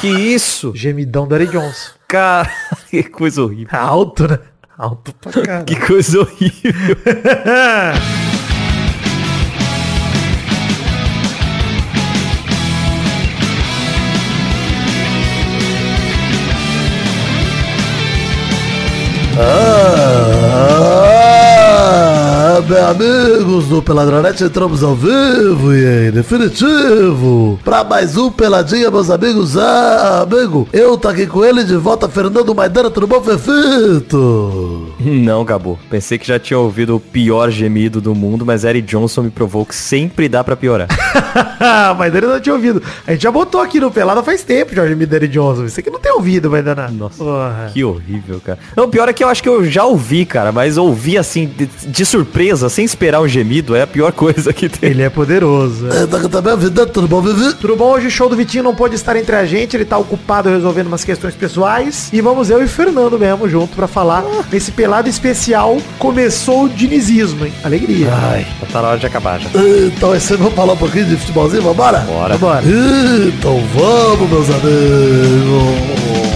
Que isso? Gemidão do Eric Johnson. Cara, que coisa horrível. Alto, né? Alto pra caralho. Que coisa horrível. bem, amigos do Peladronete, entramos ao vivo e em definitivo pra mais um Peladinha, meus amigos. Ah, amigo, eu tô aqui com ele de volta, Fernando Maidana, tudo bom, Fefito? Não, Gabo. Pensei que já tinha ouvido o pior gemido do mundo, mas Eric Johnson me provou que sempre dá pra piorar. mas ele não tinha ouvido. A gente já botou aqui no Pelada faz tempo, Jorge Mideri Johnson. Você que não tem ouvido, vai danar. Nossa, Porra. que horrível, cara. Não, pior é que eu acho que eu já ouvi, cara, mas ouvi assim, de, de surpresa, sem esperar um gemido, é a pior coisa que tem. Ele é poderoso. é. Tudo bom, Vivi? Tudo bom? Hoje o show do Vitinho não pôde estar entre a gente, ele tá ocupado resolvendo umas questões pessoais. E vamos eu e o Fernando mesmo junto pra falar nesse pelado especial. Começou o dinizismo, hein? Alegria. Ai, tá na hora de acabar já. Então, esse vamos falar um pouquinho de futebolzinho, vambora? Bora. Vambora. Então vamos, meus amigos.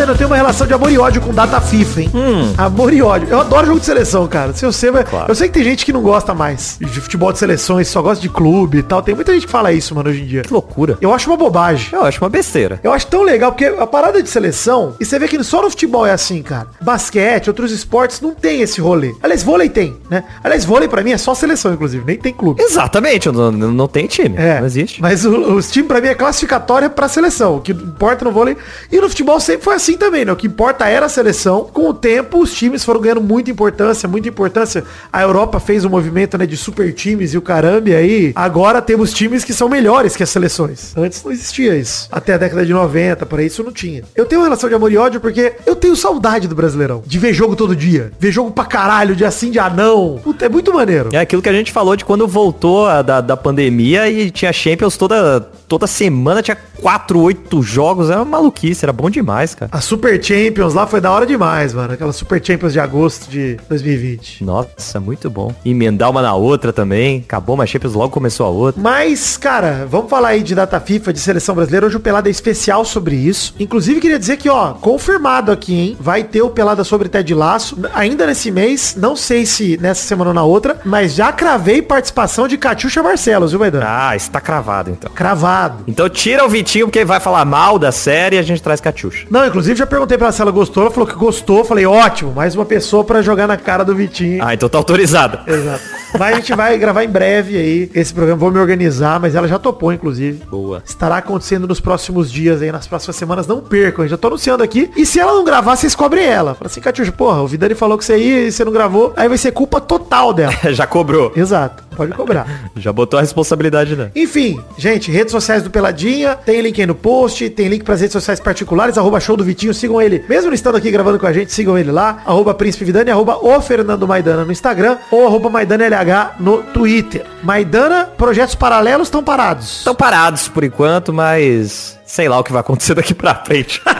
Ainda eu tenho uma relação de amor e ódio com data FIFA, hein? Amor e ódio. Eu adoro jogo de seleção, cara. Se você vai... Claro. Eu sei que tem gente que não gosta mais de futebol de seleções, só gosta de clube e tal. Tem muita gente que fala isso, mano, hoje em dia. Que loucura. Eu acho uma bobagem. Eu acho uma besteira. Eu acho tão legal, porque a parada de seleção, e você vê que só no futebol é assim, cara. Basquete, outros esportes, não tem esse rolê. Aliás, vôlei tem, né? Aliás, vôlei pra mim é só seleção, inclusive, nem tem clube. Exatamente, eu não, não tem time. É, Não existe. Mas o- os times pra mim é classificatória pra seleção. O que importa no vôlei. E no futebol sempre foi assim também, né? O que importa era a seleção. Com o tempo, os times foram ganhando muita importância, muita importância. A Europa fez um movimento, né, de super times e o caramba. E aí, agora temos times que são melhores que as seleções. Antes não existia isso. Até a década de 90, por aí, isso não tinha. Eu tenho uma relação de amor e ódio porque eu tenho saudade do Brasileirão. De ver jogo todo dia. Ver jogo pra caralho, de assim, de anão. Puta, é muito maneiro. É aquilo que a gente falou de quando voltou a da, da pandemia e tinha Champions toda, toda semana, tinha 4, 8 jogos. Era uma maluquice, era bom demais, cara. A Super Champions lá foi da hora demais, mano. Aquela Super Champions de agosto de 2020. Nossa, muito bom. Emendar uma na outra também. Acabou uma Champions, logo começou a outra. Mas, cara, vamos falar aí de data FIFA, de seleção brasileira. Hoje o Pelada é especial sobre isso. Inclusive, queria dizer que, ó, confirmado aqui, hein? Vai ter o Pelada sobre Ted Laço. Ainda nesse mês, não sei se nessa semana ou na outra, mas já cravei participação de Catiuxa Barcelos, viu, Maidana? Ah, está cravado então. Cravado. Então tira o Vitinho, porque ele vai falar mal da série e a gente traz Catiuxa. Não, inclusive já perguntei pra ela se ela gostou. Ela falou que gostou. Falei, ótimo, mais uma pessoa pra jogar na cara do Vitinho. Ah, então tá autorizado. Exato. Mas a gente vai gravar em breve aí esse programa. Vou me organizar, mas ela já topou, inclusive. Boa. Estará acontecendo nos próximos dias aí, nas próximas semanas. Não percam, já tô anunciando aqui. E se ela não gravar, vocês cobrem ela. Fala assim, Catiuxa, porra, o Vidani falou que você ia e você não gravou. Aí vai ser culpa total dela. Já cobrou. Exato, pode cobrar. Já botou a responsabilidade, né? Enfim, gente, redes sociais do Peladinha, tem link aí no post, tem link pras redes sociais particulares, arroba show do Vitinho, sigam ele. Mesmo estando aqui gravando com a gente, sigam ele lá, arroba Príncipe Vidani, arroba o Fernando Maidana no Instagram, ou arroba Maidana LH no Twitter. Maidana, projetos paralelos estão parados. Estão parados por enquanto, mas sei lá o que vai acontecer daqui pra frente.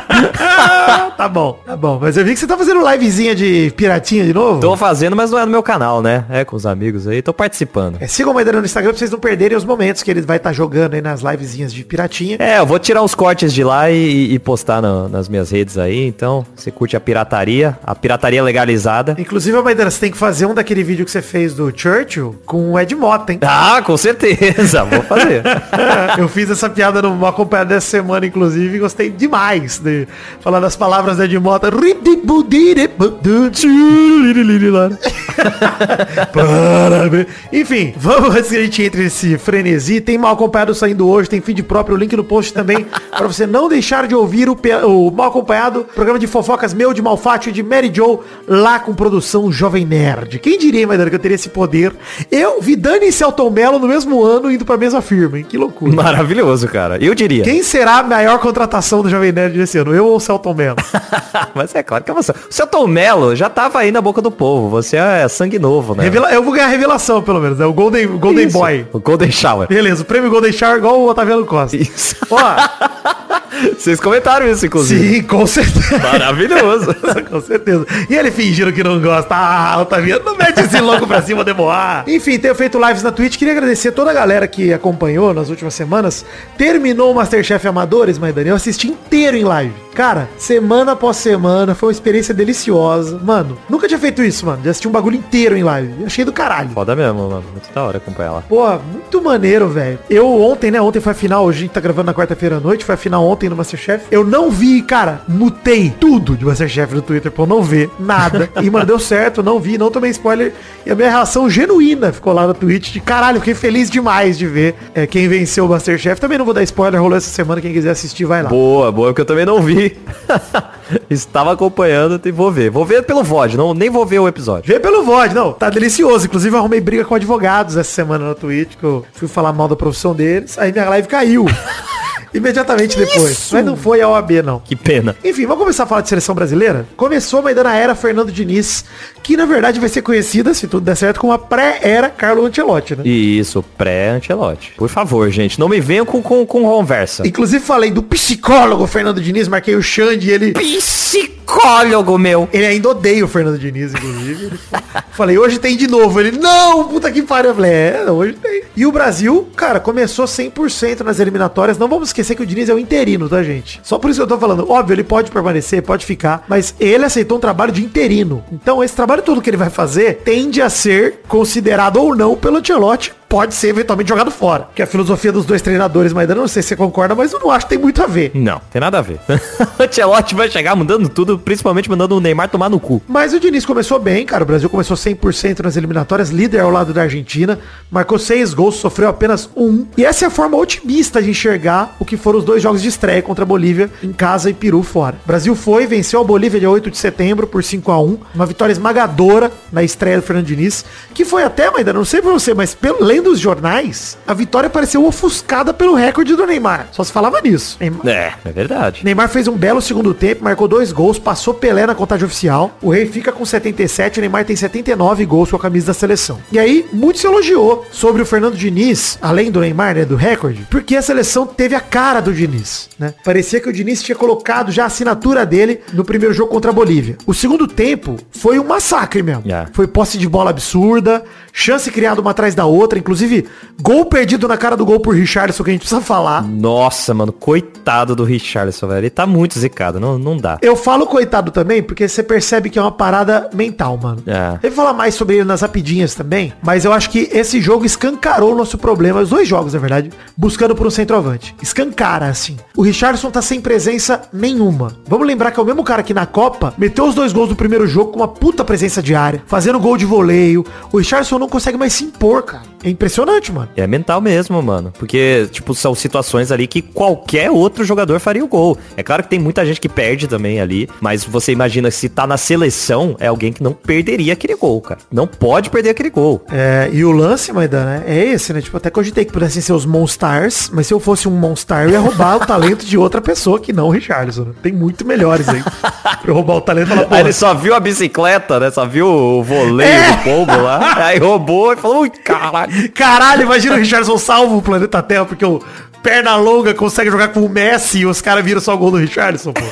Tá bom, tá bom. Mas eu vi que você tá fazendo livezinha de piratinha de novo. Tô fazendo, mas não é no meu canal, né? É com os amigos aí, tô participando. É, sigam o Maidana no Instagram pra vocês não perderem os momentos que ele vai estar jogando aí nas livezinhas de piratinha. É, eu vou tirar uns cortes de lá e, e postar na- nas minhas redes aí. Então, você curte a pirataria, a pirataria legalizada. Inclusive, Maidana, você tem que fazer um daquele vídeo que você fez do Churchill com o Ed Mota, hein? Ah, com certeza, vou fazer. eu fiz essa piada no acompanhado dessa semana, inclusive, gostei demais de falar das palavras da Ed Mota. Parabéns. Enfim, vamos antes que a gente entre nesse frenesi. Tem mal acompanhado saindo hoje, tem feed próprio, link no post também, para você não deixar de ouvir o, o mal acompanhado, programa de fofocas meu, de Malfátio e de Mary Joe, lá com produção Jovem Nerd. Quem diria, Maidana, que eu teria esse poder? Eu, Vidani e Celton Mello no mesmo ano, indo pra mesma firma, hein? Que loucura. Maravilhoso, cara. Eu diria. Quem será a maior contratação do Jovem Nerd desse ano? Eu ou o Celton Mello? Mas é claro que é você. O seu Tom Mello já tava aí na boca do povo. Você é sangue novo, né? Revela- eu vou ganhar a revelação, pelo menos. É o Golden, o Golden Isso, Boy. O Golden Shower. Beleza, o prêmio Golden Shower igual o Otaviano Costa. Isso. Ó, Vocês comentaram isso, inclusive. sim, com certeza. Maravilhoso. Com certeza. E ele fingindo que não gosta. Ah, Otaviano, não mete esse louco pra cima, demorar. Enfim, tenho feito lives na Twitch. Queria agradecer toda a galera que acompanhou nas últimas semanas. Terminou o Masterchef Amadores, mas Daniel, eu assisti inteiro em live. Cara, semana após semana, foi uma experiência deliciosa. Mano, nunca tinha feito isso, mano. De assistir um bagulho inteiro em live. Achei do caralho. Foda mesmo, mano. Muito da hora acompanhar ela. Pô, muito maneiro, velho. Eu ontem, né? Ontem foi a final, hoje a gente tá gravando na quarta-feira à noite, foi a final ontem no Masterchef. Eu não vi, cara, mutei tudo de Masterchef no Twitter pra eu não ver nada. E, mano, deu certo, não vi, não tomei spoiler. E a minha reação genuína ficou lá no Twitch de caralho, fiquei feliz demais de ver é, quem venceu o Masterchef. Também não vou dar spoiler, rolou essa semana, quem quiser assistir, vai lá. Boa, boa, porque eu também não vi. Estava acompanhando e vou ver. Vou ver pelo VOD, não, nem vou ver o episódio. Vê pelo VOD, não, tá delicioso. Inclusive, arrumei briga com advogados essa semana no Twitch, que eu fui falar mal da profissão deles. Aí minha live caiu. Imediatamente depois. isso? Mas não foi a OAB, não. Que pena. Enfim, vamos começar a falar de seleção brasileira? Começou mas ainda na era Fernando Diniz, que na verdade vai ser conhecida, se tudo der certo, como a pré-era Carlo Ancelotti, né? Isso, pré-Antelote. Por favor, gente, não me venham com, com, com conversa. Inclusive falei do psicólogo Fernando Diniz, marquei o Xande e ele... Psicólogo, meu. Ele ainda odeia o Fernando Diniz, inclusive. Falei, hoje tem de novo. Ele, não, puta que pariu. Eu falei, é, hoje tem. E o Brasil, cara, começou 100% nas eliminatórias. Não vamos esquecer que o Diniz é o interino, tá, gente? Só por isso que eu tô falando. Óbvio, ele pode permanecer, pode ficar, mas ele aceitou um trabalho de interino. Então, esse trabalho todo que ele vai fazer tende a ser considerado ou não pelo Ancelotti pode ser eventualmente jogado fora. Que é a filosofia dos dois treinadores, mas eu não sei se você concorda, mas eu não acho que tem muito a ver. Não, tem nada a ver. o Ancelotti vai chegar mudando tudo, principalmente mandando o Neymar tomar no cu. Mas o Diniz começou bem, cara. O Brasil começou 100% nas eliminatórias, líder ao lado da Argentina. Marcou seis gols, sofreu apenas um. E essa é a forma otimista de enxergar o que foram os dois jogos de estreia contra a Bolívia em casa e Peru fora. O Brasil foi, venceu a Bolívia dia 8 de setembro por 5 a 1 Uma vitória esmagadora na estreia do Fernando Diniz. Que foi até, ainda não sei pra você, mas pelo, lendo os jornais, a vitória pareceu ofuscada pelo recorde do Neymar. Só se falava nisso. Neymar- É, é verdade. Neymar fez um belo segundo tempo, marcou dois gols, passou Pelé na contagem oficial. O Rei fica com 77, o Neymar tem 79 gols com a camisa da seleção. E aí, muito se elogiou sobre o Fernando Diniz, além do Neymar, né, do recorde, porque a seleção teve a cara do Diniz, né? Parecia que o Diniz tinha colocado já a assinatura dele no primeiro jogo contra a Bolívia. O segundo tempo foi um massacre mesmo. É. Foi posse de bola absurda, chance criada uma atrás da outra, inclusive gol perdido na cara do gol por Richardson, que a gente precisa falar. Nossa, mano, coitado do Richarlison, velho. Ele tá muito zicado, não, não dá. Eu falo coitado também, porque você percebe que é uma parada mental, mano. É. Eu vou falar mais sobre ele nas rapidinhas também, mas eu acho que esse jogo escancarou o nosso problema, os dois jogos, na verdade, buscando por um centroavante. Escancara, assim. O Richardson tá sem presença nenhuma. Vamos lembrar que é o mesmo cara que na Copa meteu os dois gols do primeiro jogo com uma puta presença de área, fazendo gol de voleio. O Richardson não consegue mais se impor, cara. É impressionante, mano. É mental mesmo, mano. Porque, tipo, são situações ali que qualquer outro jogador faria o gol. É claro que tem muita gente que perde também ali, mas você imagina se tá na seleção, é alguém que não perderia aquele gol, cara. Não pode perder aquele gol. É, e o lance, Maidana, né, é esse, né? Tipo, até cogitei que pudessem ser os Monstars, mas se eu fosse um Monstar, eu ia roubar o talento de outra pessoa que não o Richardson. né? Tem muito melhores aí. pra eu roubar o talento Aí porra, ele só viu a bicicleta, né? Só viu o voleio É. do pombo lá. Aí roubou e falou, ui, caralho. Caralho, imagina o Richardson salvo o planeta Terra, porque o perna longa consegue jogar com o Messi e os caras viram só o gol do Richardson, pô.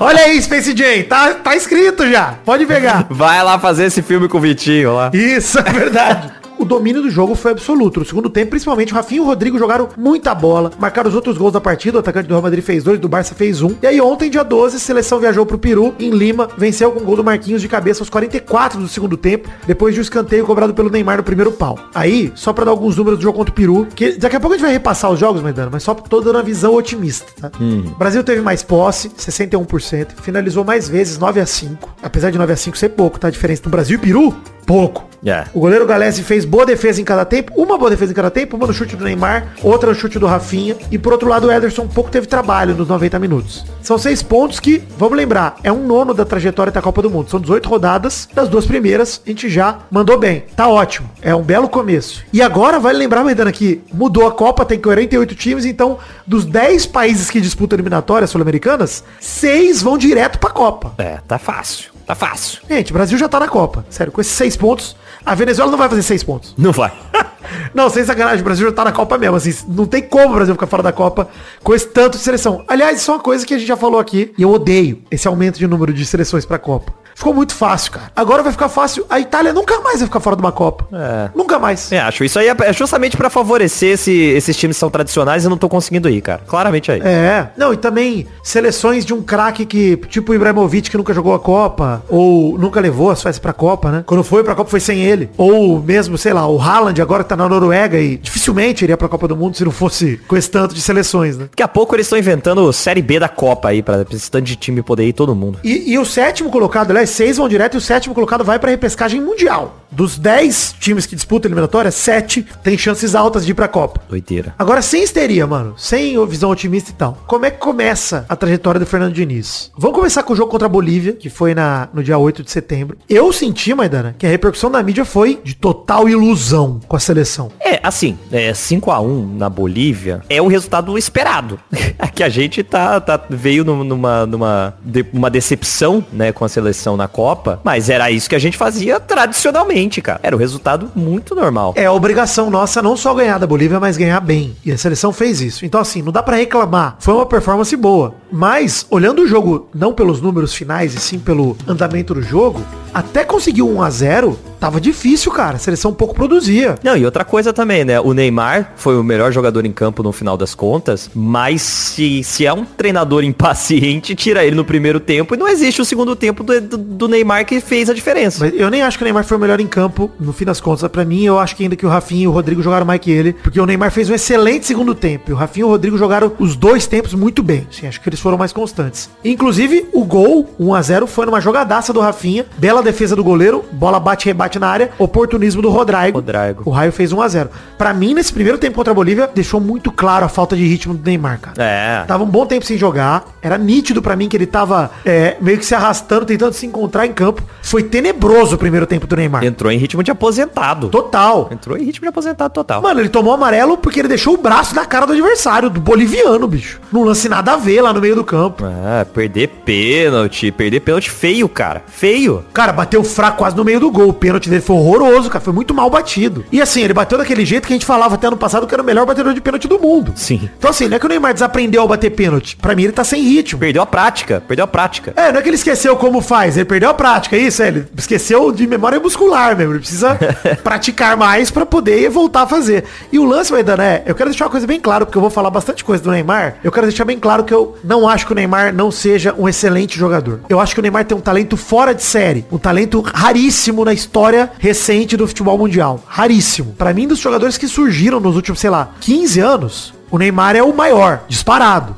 Olha aí, Space Jam, tá, tá escrito já. Pode pegar. Vai lá fazer esse filme com o Vitinho lá. Isso é verdade. O domínio do jogo foi absoluto. No segundo tempo, principalmente, o Rafinha e o Rodrigo jogaram muita bola. Marcaram os outros gols da partida. O atacante do Real Madrid fez dois, do Barça fez um. E aí ontem, dia 12, a seleção viajou pro Peru, em Lima, venceu com o gol do Marquinhos de cabeça aos 44 do segundo tempo, depois de um escanteio cobrado pelo Neymar no primeiro pau. Aí, só pra dar alguns números do jogo contra o Peru, que daqui a pouco a gente vai repassar os jogos, Maidana, mas só tô dando uma visão otimista, tá? O Brasil teve mais posse, 61%, finalizou mais vezes, 9 a 5 Apesar de 9 a 5 ser pouco, tá? A diferença do Brasil e Peru, pouco. É. O goleiro Galese fez boa defesa em cada tempo, uma boa defesa em cada tempo, uma no chute do Neymar, outra no chute do Rafinha, e por outro lado o Ederson pouco teve trabalho nos 90 minutos. São seis pontos que, vamos lembrar, é um nono da trajetória da Copa do Mundo. São 18 rodadas, das duas primeiras a gente já mandou bem. Tá ótimo, é um belo começo. E agora, vale lembrar, Maidana, que mudou a Copa, tem 48 times, então dos 10 países que disputam eliminatórias sul-americanas, seis vão direto pra Copa. É, tá fácil. Tá fácil. Gente, o Brasil já tá na Copa. Sério, com esses seis pontos, a Venezuela não vai fazer seis pontos. Não vai. não, sem sacanagem, o Brasil já tá na Copa mesmo, assim, não tem como o Brasil ficar fora da Copa com esse tanto de seleção. Aliás, isso é uma coisa que a gente já falou aqui, e eu odeio esse aumento de número de seleções pra Copa. Ficou muito fácil, cara. Agora vai ficar fácil. A Itália nunca mais vai ficar fora de uma Copa. É. Nunca mais. É, acho isso aí é justamente pra favorecer esse- esses times que são tradicionais e não tô conseguindo ir, cara. Claramente aí. É. Não, e também seleções de um craque que, tipo o Ibrahimovic, que nunca jogou a Copa, ou nunca levou as Suécia pra Copa, né? Quando foi pra Copa foi sem ele. Ou mesmo, sei lá, o Haaland agora que tá na Noruega e dificilmente iria pra Copa do Mundo se não fosse com esse tanto de seleções, né? Daqui a pouco eles estão inventando Série B da Copa aí, pra esse tanto de time poder ir todo mundo. E, e o sétimo colocado, aliás, seis vão direto e o sétimo colocado vai pra repescagem mundial. Dos dez times que disputam a eliminatória, sete tem chances altas de ir pra Copa. Doideira. Agora, sem histeria, mano. Sem visão otimista e tal. Como é que começa a trajetória do Fernando Diniz? Vamos começar com o jogo contra a Bolívia, que foi na, no dia 8 de setembro. Eu senti, Maidana, que a repercussão da mídia foi de total ilusão com a seleção. É, assim, é, 5x1 na Bolívia é o resultado esperado. É que a gente tá, tá veio num- numa, numa de- uma decepção, né, com a seleção na Copa, mas era isso que a gente fazia tradicionalmente, cara. Era o resultado muito normal. É a obrigação nossa não só ganhar da Bolívia, mas ganhar bem. E a seleção fez isso. Então, assim, não dá pra reclamar. Foi uma performance boa. Mas, olhando o jogo, não pelos números finais, e sim pelo andamento do jogo, até conseguir um 1x0, tava difícil, cara. A seleção pouco produzia. Não, e outra coisa também, né? O Neymar foi o melhor jogador em campo no final das contas, mas se, se é um treinador impaciente, tira ele no primeiro tempo e não existe o segundo tempo do, do- do Neymar que fez a diferença. Mas eu nem acho que o Neymar foi o melhor em campo, no fim das contas. Pra mim, eu acho que ainda que o Rafinha e o Rodrigo jogaram mais que ele. Porque o Neymar fez um excelente segundo tempo. E o Rafinha e o Rodrigo jogaram os dois tempos muito bem. Sim, acho que eles foram mais constantes. Inclusive, o gol, 1x0, foi numa jogadaça do Rafinha. Bela defesa do goleiro. Bola bate rebate na área. Oportunismo do Rodrigo. Rodrigo. O Raio fez 1x0. Pra mim, nesse primeiro tempo contra a Bolívia, deixou muito claro a falta de ritmo do Neymar, cara. É. Tava um bom tempo sem jogar. Era nítido pra mim que ele tava é, meio que se arrastando, tentando se encontrar em campo. Foi tenebroso o primeiro tempo do Neymar. Entrou em ritmo de aposentado. Total. Entrou em ritmo de aposentado total. Mano, ele tomou amarelo porque ele deixou o braço na cara do adversário, do boliviano, bicho. Não lance nada a ver lá no meio do campo. Ah, perder pênalti, perder pênalti feio, cara. Feio. Cara, bateu fraco quase no meio do gol. O pênalti dele foi horroroso, cara. Foi muito mal batido. E assim, ele bateu daquele jeito que a gente falava até ano passado que era o melhor batedor de pênalti do mundo. Sim. Então assim, não é que o Neymar desaprendeu a bater pênalti. Pra mim ele tá sem ritmo. Perdeu a prática, perdeu a prática. É, não é que ele esqueceu como faz, ele perdeu a prática, é isso, é, ele esqueceu de memória muscular mesmo, ele precisa praticar mais pra poder voltar a fazer. E o lance, Maidana, é, eu quero deixar uma coisa bem clara, porque eu vou falar bastante coisa do Neymar, eu quero deixar bem claro que eu não acho que o Neymar não seja um excelente jogador. Eu acho que o Neymar tem um talento fora de série, um talento raríssimo na história recente do futebol mundial. Raríssimo. Pra mim, dos jogadores que surgiram nos últimos, sei lá, 15 anos, o Neymar é o maior, disparado.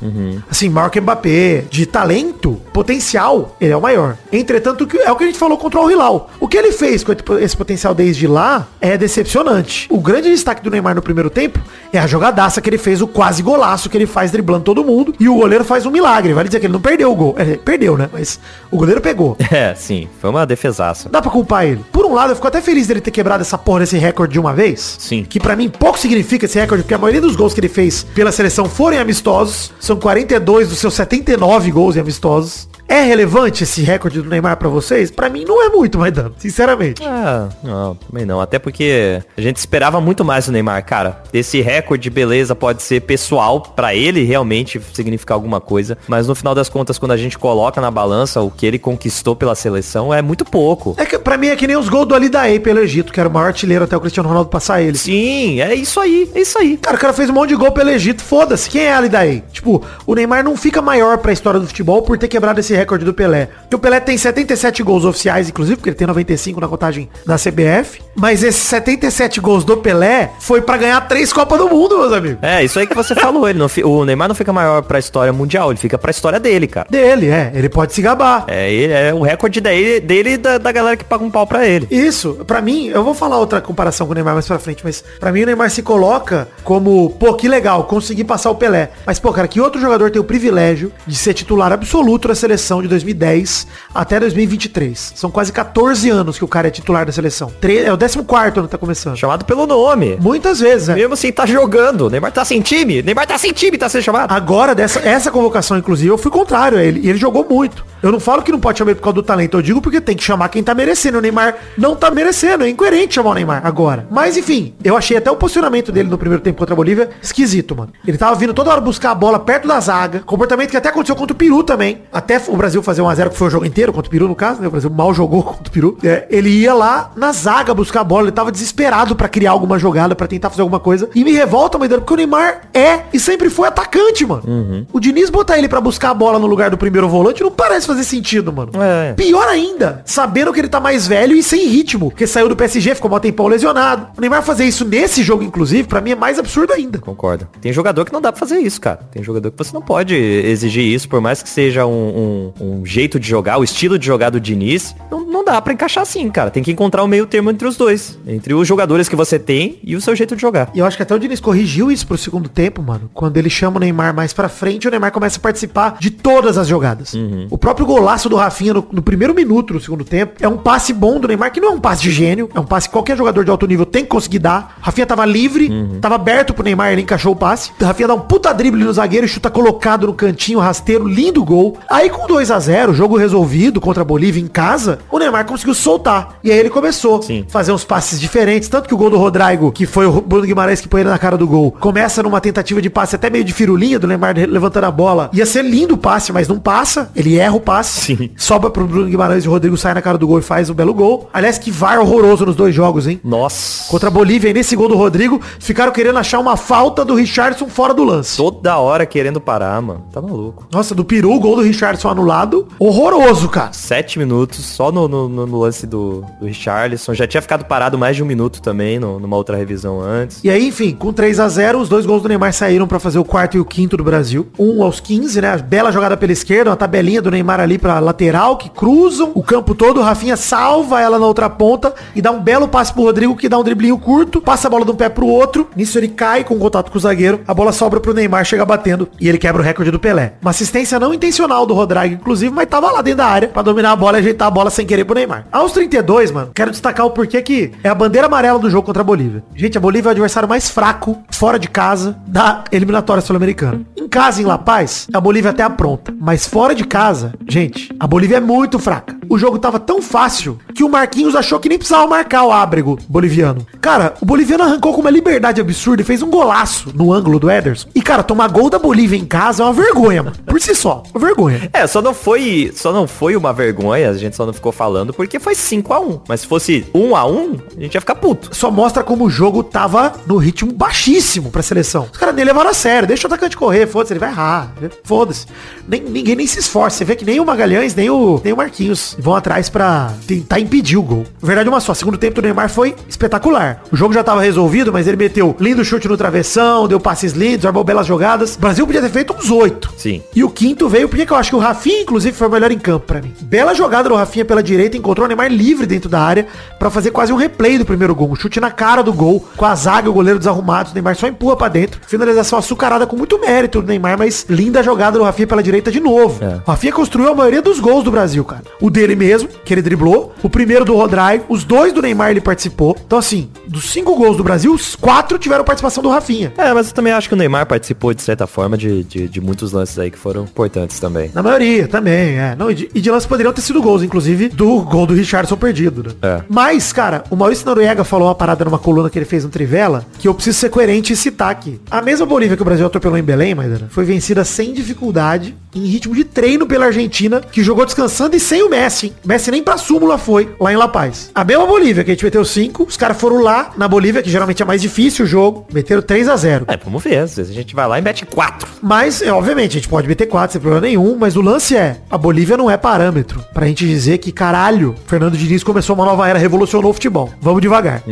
Assim, maior que o Mbappé. De talento, potencial, ele é o maior. Entretanto, que- é o que a gente falou contra o Hilal. O que ele fez com esse potencial desde lá é decepcionante. O grande destaque do Neymar no primeiro tempo é a jogadaça que ele fez, o quase golaço que ele faz driblando todo mundo. E o goleiro faz um milagre. Vale dizer que ele não perdeu o gol. É, perdeu, né? Mas o goleiro pegou. É, sim, foi uma defesaça. Dá pra culpar ele. Por um lado, eu fico até feliz dele ter quebrado essa porra desse recorde de uma vez. Sim. Que pra mim pouco significa esse recorde, porque a maioria dos gols que ele fez pela seleção foram em amistosos. São 42 dos seus 79 gols em amistosos. É relevante esse recorde do Neymar pra vocês? Pra mim não é muito, mais dano, sinceramente. Ah, não, também não. Até porque a gente esperava muito mais do Neymar, cara. Esse recorde, beleza, pode ser pessoal pra ele realmente significar alguma coisa. Mas no final das contas, quando a gente coloca na balança o que ele conquistou pela seleção, é muito pouco. É que pra mim é que nem os gols do Alidaei pelo Egito, que era o maior artilheiro até o Cristiano Ronaldo passar ele. Sim, é isso aí, é isso aí. Cara, o cara fez um monte de gol pelo Egito, foda-se. Quem é Ali daí? Tipo, o Neymar não fica maior pra história do futebol por ter quebrado esse recorde do Pelé. Porque o Pelé tem 77 gols oficiais, inclusive, porque ele tem 95 na contagem da CBF. Mas esses 77 gols do Pelé foi pra ganhar três Copas do Mundo, meus amigos. É, isso aí que você falou. Ele não o Neymar não fica maior pra história mundial, ele fica pra história dele, cara. Dele, é. Ele pode se gabar. É, ele, é o recorde dele, dele e da, da galera que paga um pau pra ele. Isso, pra mim, eu vou falar outra comparação com o Neymar mais pra frente, mas pra mim o Neymar se coloca como, pô, que legal, consegui passar o Pelé. Mas, pô, cara, que outro jogador tem o privilégio de ser titular absoluto da seleção de 2010 até 2023? São quase 14 anos que o cara é titular da seleção. Tre- É o 14 ano que tá começando. Chamado pelo nome. Muitas vezes, né? Mesmo assim, tá jogando. O Neymar tá sem time. Neymar tá sem time, tá sendo chamado. Agora, dessa, essa convocação, inclusive, eu fui contrário a ele. E ele jogou muito. Eu não falo que não pode chamar ele por causa do talento, eu digo porque tem que chamar quem tá merecendo. O Neymar não tá merecendo, é incoerente chamar o Neymar agora. Mas enfim, eu achei até o posicionamento dele no primeiro tempo contra a Bolívia esquisito, mano. Ele tava vindo toda hora buscar a bola perto da zaga, comportamento que até aconteceu contra o Peru também. Até o Brasil fazer 1x0, que foi o jogo inteiro contra o Peru, no caso, né? O Brasil mal jogou contra o Peru. É, ele ia lá na zaga buscar a bola, ele tava desesperado pra criar alguma jogada, pra tentar fazer alguma coisa. E me revolta, Maidana, porque o Neymar é e sempre foi atacante, mano. O Diniz botar ele pra buscar a bola no lugar do primeiro volante não parece fazer sentido, mano. É. Pior ainda, sabendo que ele tá mais velho e sem ritmo, porque saiu do PSG, ficou mó tempão lesionado. O Neymar fazer isso nesse jogo, inclusive, pra mim é mais absurdo ainda. Concordo. Tem jogador que não dá pra fazer isso, cara. Tem jogador que você não pode exigir isso, por mais que seja um, um- um jeito de jogar, o estilo de jogar do Diniz, não, não dá pra encaixar assim, cara. Tem que encontrar o meio termo entre os dois. Entre os jogadores que você tem e o seu jeito de jogar. E eu acho que até o Diniz corrigiu isso pro segundo tempo, mano. Quando ele chama o Neymar mais pra frente, o Neymar começa a participar de todas as jogadas. O próprio golaço do Rafinha no, no primeiro minuto do segundo tempo é um passe bom do Neymar, que não é um passe de gênio, é um passe que qualquer jogador de alto nível tem que conseguir dar. Rafinha tava livre, tava aberto pro Neymar, ele encaixou o passe. O Rafinha dá um puta drible no zagueiro chuta colocado no cantinho, rasteiro, lindo gol. Aí com 2 a 0 jogo resolvido contra a Bolívia em casa, o Neymar conseguiu soltar. E aí ele começou Sim. fazer uns passes diferentes. Tanto que o gol do Rodrigo, que foi o Bruno Guimarães que põe ele na cara do gol, começa numa tentativa de passe até meio de firulinha do Neymar levantando a bola. Ia ser lindo o passe, mas não passa. Ele erra o passe. Sim. Sobra pro Bruno Guimarães e o Rodrigo sai na cara do gol e faz o belo gol. Aliás, que VAR horroroso nos dois jogos, hein? Nossa. Contra a Bolívia e nesse gol do Rodrigo, ficaram querendo achar uma falta do Richardson fora do lance. Toda hora querendo parar, mano. Tá maluco. Nossa, do Peru, o gol do Richardson anulado. Horroroso, cara. Sete minutos só no, no- no- lance do, do Richarlison. Já tinha ficado parado mais de um minuto também, no- numa outra revisão antes. E aí, enfim, com 3 a 0 os dois gols do Neymar saíram pra fazer o quarto e o quinto do Brasil. Um aos 15, né? Bela jogada pela esquerda, uma tabelinha do Neymar ali pra lateral, que cruzam o campo todo. O Rafinha salva ela na outra ponta e dá um belo passe pro Rodrigo, que dá um driblinho curto, passa a bola de um pé pro outro. Nisso ele cai com contato com o zagueiro. A bola sobra pro Neymar, chega batendo e ele quebra o recorde do Pelé. Uma assistência não intencional do Rodrigo, inclusive, mas tava lá dentro da área pra dominar a bola e ajeitar a bola sem querer pro Neymar. Aos 32, mano, quero destacar o porquê que é a bandeira amarela do jogo contra a Bolívia. Gente, a Bolívia é o adversário mais fraco, fora de casa, da eliminatória sul-americana. Em casa, em La Paz, a Bolívia até apronta. Mas fora de casa, gente, a Bolívia é muito fraca. O jogo tava tão fácil que o Marquinhos achou que nem precisava marcar o ábrego boliviano. Cara, o boliviano arrancou com uma liberdade absurda e fez um golaço no ângulo do Ederson. E, cara, tomar gol da Bolívia em casa é uma vergonha, mano. Por si só, uma vergonha. É, só não foi, só não foi uma vergonha, a gente só não ficou falando porque foi 5 a 1 Mas se fosse 1 a 1 a gente ia ficar puto. só mostra como o jogo tava no ritmo baixíssimo pra seleção. Os caras nem levaram a sério. Deixa o atacante correr, foda-se, ele vai errar. Foda-se. Nem- ninguém nem se esforça. Você vê que nem o Magalhães, nem o, nem o Marquinhos vão atrás pra tentar impedir o gol. Verdade uma só. Segundo tempo do Neymar foi espetacular. O jogo já tava resolvido, mas ele meteu lindo chute no travessão, deu passes lindos, armou belas jogadas. O Brasil podia ter feito uns oito. Sim. E o quinto veio porque que eu acho que o Rafinha, inclusive, foi o melhor em campo pra mim. Bela jogada do Rafinha pela direita, encontrou o Neymar livre dentro da área pra fazer quase um replay do primeiro gol. Um chute na cara do gol, com a zaga e o goleiro desarrumado. O Neymar só empurra pra dentro. Finalização açucarada com muito mérito do Neymar, mas linda jogada do Rafinha pela direita de novo. É. O Rafinha construiu a maioria dos gols do Brasil, cara. O dele mesmo, que ele driblou. O primeiro do Rodrigo. Os dois do Neymar ele participou. Então, assim, dos cinco gols do Brasil, os quatro tiveram participação do Rafinha. É, mas eu também acho que o Neymar participou, de certa forma, de, de, de muitos lances aí que foram importantes também. Na maioria, também, é. Não, e de, e de lance poderiam ter sido gols, inclusive, do gol do Richardson perdido, né? É. Mas, cara, o Maurício Noriega falou uma parada numa coluna que ele fez no Trivela, que eu preciso ser coerente e citar aqui. A mesma Bolívia que o Brasil atropelou em Belém, mas foi vencida sem dificuldade, em ritmo de treino pela Argentina, que jogou descansando e sem o Messi. hein? Messi nem pra súmula foi, lá em La Paz. A mesma Bolívia, que a gente meteu 5, os caras foram lá, na Bolívia, que geralmente é mais difícil o jogo, meteram 3 a 0 É, vamos ver. Às vezes a gente vai lá e mete 4. mas, é, obviamente, a gente pode meter 4 sem problema nenhum, mas o lance é, a Bolívia não é parâmetro pra gente dizer que, caralho, Fernando Diniz começou uma nova era, revolucionou o futebol. Vamos devagar.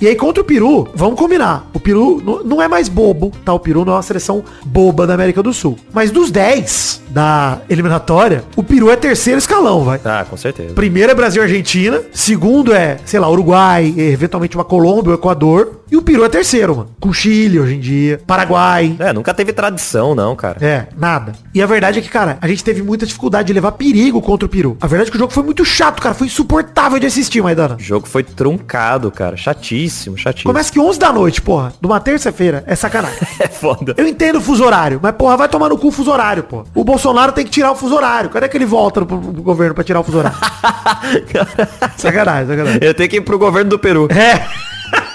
E aí, contra o Peru, vamos combinar. O Peru não é mais bobo, tá? O Peru não é uma seleção boba da América do Sul. Mas dos 10 da eliminatória, o Peru é terceiro escalão, vai. Ah, com certeza. Primeiro é Brasil e Argentina. Segundo é, sei lá, Uruguai, eventualmente uma Colômbia, o Equador. E o Peru é terceiro, mano. Com Chile hoje em dia, Paraguai. É, nunca teve tradição, não, cara. É, nada. E a verdade é que, cara, a gente teve muita dificuldade de levar perigo contra o Peru. A verdade é que o jogo foi muito chato, cara. Foi insuportável de assistir, Maidana. O jogo foi truncado, cara. Chatíssimo, chatíssimo. Começa que 11 da noite, porra. De uma terça-feira. É sacanagem. É foda. Eu entendo o fuso horário, mas porra, vai tomar no cu o fuso horário, pô. O Bolsonaro tem que tirar o fuso horário. Cadê que ele volta pro, pro governo pra tirar o fuso horário? sacanagem, sacanagem. Eu tenho que ir pro governo do Peru. É.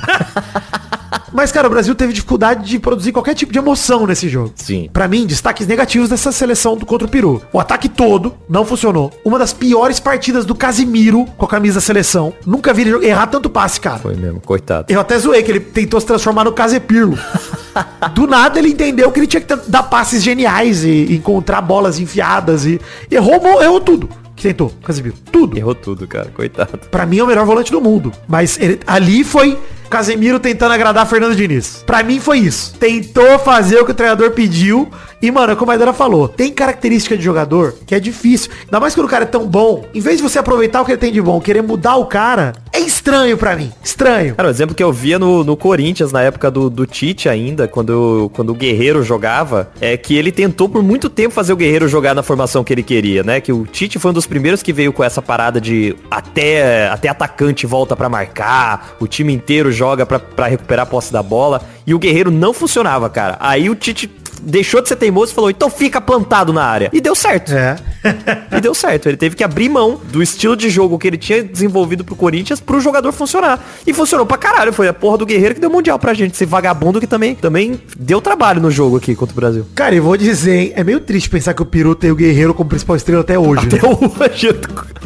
Mas, cara, o Brasil teve dificuldade de produzir qualquer tipo de emoção nesse jogo. Sim. Pra mim, destaques negativos dessa seleção do contra o Peru. O ataque todo não funcionou. Uma das piores partidas do Casimiro com a camisa da seleção. Nunca vi ele errar tanto passe, cara. Foi mesmo, coitado. Eu até zoei que ele tentou se transformar no Casepirlo. Do nada ele entendeu que ele tinha que dar passes geniais e encontrar bolas enfiadas e errou, errou tudo que tentou, Casemiro. Tudo. Errou tudo, cara. Coitado. Pra mim é o melhor volante do mundo. Mas ele, ali foi Casemiro tentando agradar Fernando Diniz. Pra mim foi isso. Tentou fazer o que o treinador pediu. E, mano, como a Maidana falou, tem característica de jogador que é difícil. Ainda mais quando o cara é tão bom. Em vez de você aproveitar o que ele tem de bom, querer mudar o cara, é estranho pra mim. Estranho. Cara, o exemplo que eu via no, no Corinthians, na época do, do Tite ainda, quando, quando o Guerreiro jogava, é que ele tentou por muito tempo fazer o Guerreiro jogar na formação que ele queria, né? Que o Tite foi um dos primeiros que veio com essa parada de até, até atacante volta para marcar, o time inteiro joga para recuperar a posse da bola. E o Guerreiro não funcionava, cara. Aí o Tite deixou de ser teimoso e falou, então fica plantado na área. E deu certo. É. e deu certo. Ele teve que abrir mão do estilo de jogo que ele tinha desenvolvido pro Corinthians pro jogador funcionar. E funcionou pra caralho. Foi a porra do Guerreiro que deu mundial pra gente. Esse vagabundo que também, também deu trabalho no jogo aqui contra o Brasil. Cara, e vou dizer, hein, é meio triste pensar que o Peru tem o Guerreiro como principal estrela até hoje. Até né? hoje.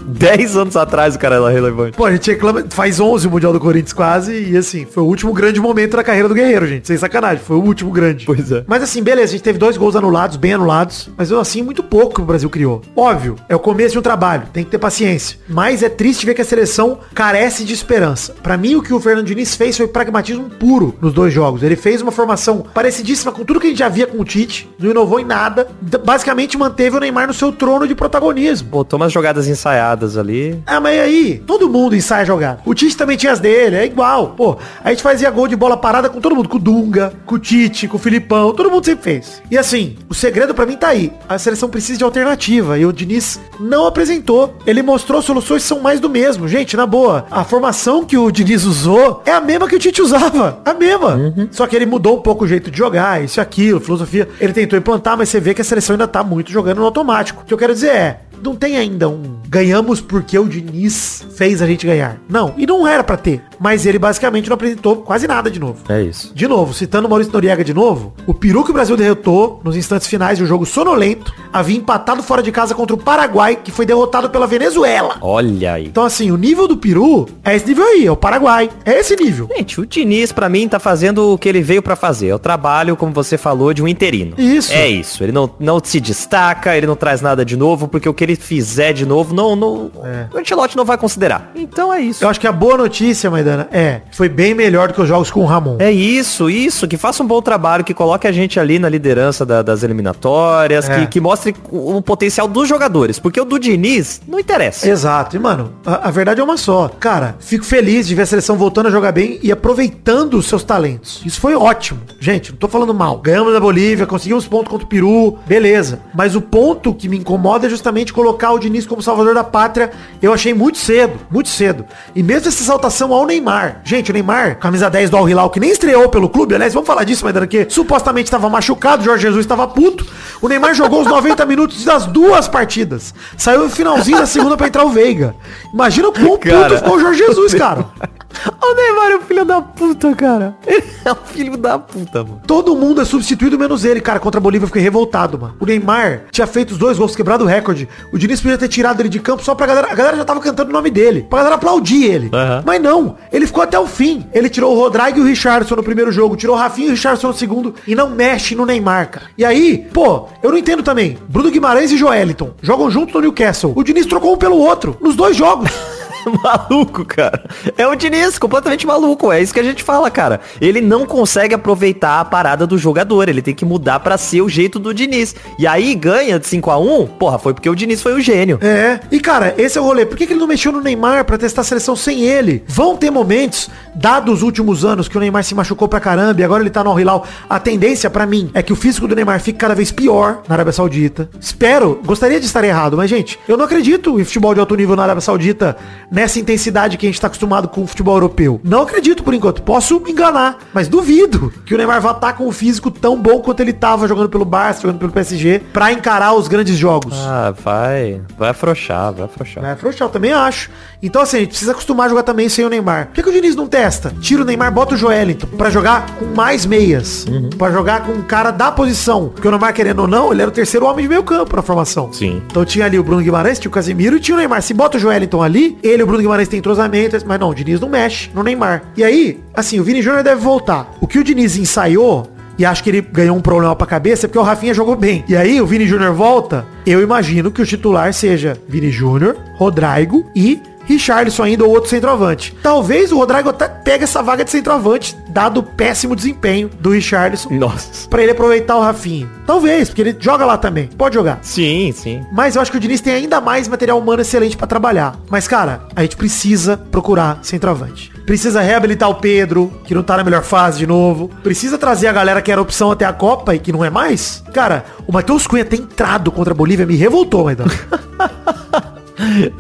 10 anos atrás o cara era relevante. Pô, a gente reclama, faz 11 o Mundial do Corinthians quase, e assim, foi o último grande momento da carreira do Guerreiro, gente. Sem sacanagem, foi o último grande. Pois é. Mas assim, beleza, a gente teve dois gols anulados, bem anulados, mas assim, muito pouco que o Brasil criou. Óbvio, é o começo de um trabalho, tem que ter paciência. Mas é triste ver que a seleção carece de esperança. Para mim, o que o Fernando Diniz fez foi pragmatismo puro nos dois jogos. Ele fez uma formação parecidíssima com tudo que a gente já via com o Tite, não inovou em nada, basicamente manteve o Neymar no seu trono de protagonismo. Botou umas jogadas ensaiadas ali. Ah, mas aí, todo mundo ensaia jogar. O Tite também tinha as dele, é igual. Pô, a gente fazia gol de bola parada com todo mundo, com o Dunga, com o Tite, com o Filipão, todo mundo sempre fez. E assim, o segredo para mim tá aí. A seleção precisa de alternativa e o Diniz não apresentou. Ele mostrou soluções que são mais do mesmo. Gente, na boa, a formação que o Diniz usou é a mesma que o Tite usava. A mesma. Uhum. Só que ele mudou um pouco o jeito de jogar, isso e aquilo, filosofia. Ele tentou implantar, mas você vê que a seleção ainda tá muito jogando no automático. O que eu quero dizer é, não tem ainda um ganhamos porque o Diniz fez a gente ganhar. Não, e não era para ter. Mas ele basicamente não apresentou quase nada de novo. É isso. De novo, citando o Maurício Noriega de novo, o peru que o Brasil derrotou nos instantes finais de um jogo sonolento, havia empatado fora de casa contra o Paraguai, que foi derrotado pela Venezuela. Olha aí. Então assim, o nível do peru é esse nível aí, é o Paraguai. É esse nível. Gente, o Diniz para mim tá fazendo o que ele veio para fazer. É o trabalho, como você falou, de um interino. Isso. É isso. Ele não, não se destaca, ele não traz nada de novo, porque o que ele fizer de novo, não, não, é. o Ancelotti não vai considerar. Então é isso. Eu acho que a boa notícia, É, foi bem melhor do que os jogos com o Ramon. É isso, isso, que faça um bom trabalho, que coloque a gente ali na liderança da, das eliminatórias, é. que, que mostre o, o, potencial dos jogadores, porque o do Diniz não interessa. Exato, e mano, a, a, verdade é uma só. Cara, fico feliz de ver a seleção voltando a jogar bem e aproveitando os seus talentos. Isso foi ótimo. Gente, não tô falando mal. Ganhamos da Bolívia, conseguimos ponto contra o Peru, beleza. Mas o ponto que me incomoda é justamente colocar o Diniz como salvador da pátria. Eu achei muito cedo, muito cedo. E mesmo essa exaltação ao Neymar. Gente, o Neymar, camisa 10 do Al Hilal, que nem estreou pelo clube, aliás, vamos falar disso, mas que supostamente estava machucado, Jorge Jesus estava puto. O Neymar jogou os 90 minutos das duas partidas. Saiu no finalzinho da segunda para entrar o Veiga. Imagina o quão puto ficou o Jorge Jesus, cara. O Neymar é um filho da puta, cara. Ele é um filho da puta, mano. Todo mundo é substituído menos ele, cara. Contra a Bolívia eu fiquei revoltado, mano. O Neymar tinha feito os dois gols, quebrado o recorde. O Diniz podia ter tirado ele de campo só pra galera. A galera já tava cantando o nome dele. Pra galera aplaudir ele. Uhum. Mas não. Ele ficou até o fim. Ele tirou o Rodrigo e o Richardson no primeiro jogo. Tirou o Rafinha e o Richardson no segundo. E não mexe no Neymar, cara. E aí, pô, eu não entendo também. Bruno Guimarães e Joeliton jogam juntos no Newcastle. O Diniz trocou um pelo outro. Nos dois jogos. maluco, cara. É o Diniz, completamente maluco. É isso que a gente fala, cara. Ele não consegue aproveitar a parada do jogador. Ele tem que mudar para ser o jeito do Diniz. E aí ganha de 5 a 1 porra, foi porque o Diniz foi o gênio. É. E, cara, esse é o rolê. Por que, que ele não mexeu no Neymar para testar a seleção sem ele? Vão ter momentos dados os últimos anos que o Neymar se machucou pra caramba e agora ele tá no Al-Hilal, a tendência pra mim é que o físico do Neymar fique cada vez pior na Arábia Saudita. Espero, gostaria de estar errado, mas gente, eu não acredito em futebol de alto nível na Arábia Saudita nessa intensidade que a gente tá acostumado com o futebol europeu. Não acredito por enquanto. Posso me enganar, mas duvido que o Neymar vá estar com o físico tão bom quanto ele tava jogando pelo Barça, jogando pelo PSG, pra encarar os grandes jogos. Ah, vai. Vai afrouxar, vai afrouxar. É, afrouxar, eu também acho. Então, assim, a gente precisa acostumar a jogar também sem o Neymar. Por que, que o Diniz não testa? Tira o Neymar, bota o Joelinton pra jogar com mais meias. Uhum. Pra jogar com um cara da posição. Porque o Neymar, querendo ou não, ele era o terceiro homem de meio campo na formação. Sim. Então tinha ali o Bruno Guimarães, tinha o Casemiro e tinha o Neymar. Se bota o Joelinton ali, ele o Bruno Guimarães tem entrosamento, mas não, o Diniz não mexe no Neymar. E aí, assim, o Vini Júnior deve voltar. O que o Diniz ensaiou e acho que ele ganhou um problema pra cabeça porque o Rafinha jogou bem. E aí o Vini Júnior volta, eu imagino que o titular seja Vini Júnior, Rodrigo e Richarlison ainda ou outro centroavante. Talvez o Rodrigo até pegue essa vaga de centroavante, dado o péssimo desempenho do Richarlison, Nossa. pra ele aproveitar o Rafinha. Talvez, porque ele joga lá também. Pode jogar. Sim, sim. Mas eu acho que o Diniz tem ainda mais material humano excelente pra trabalhar. Mas, cara, a gente precisa procurar centroavante. Precisa reabilitar o Pedro, que não tá na melhor fase de novo. Precisa trazer a galera que era opção até a Copa e que não é mais. Cara, o Matheus Cunha ter entrado contra a Bolívia me revoltou, Maidana.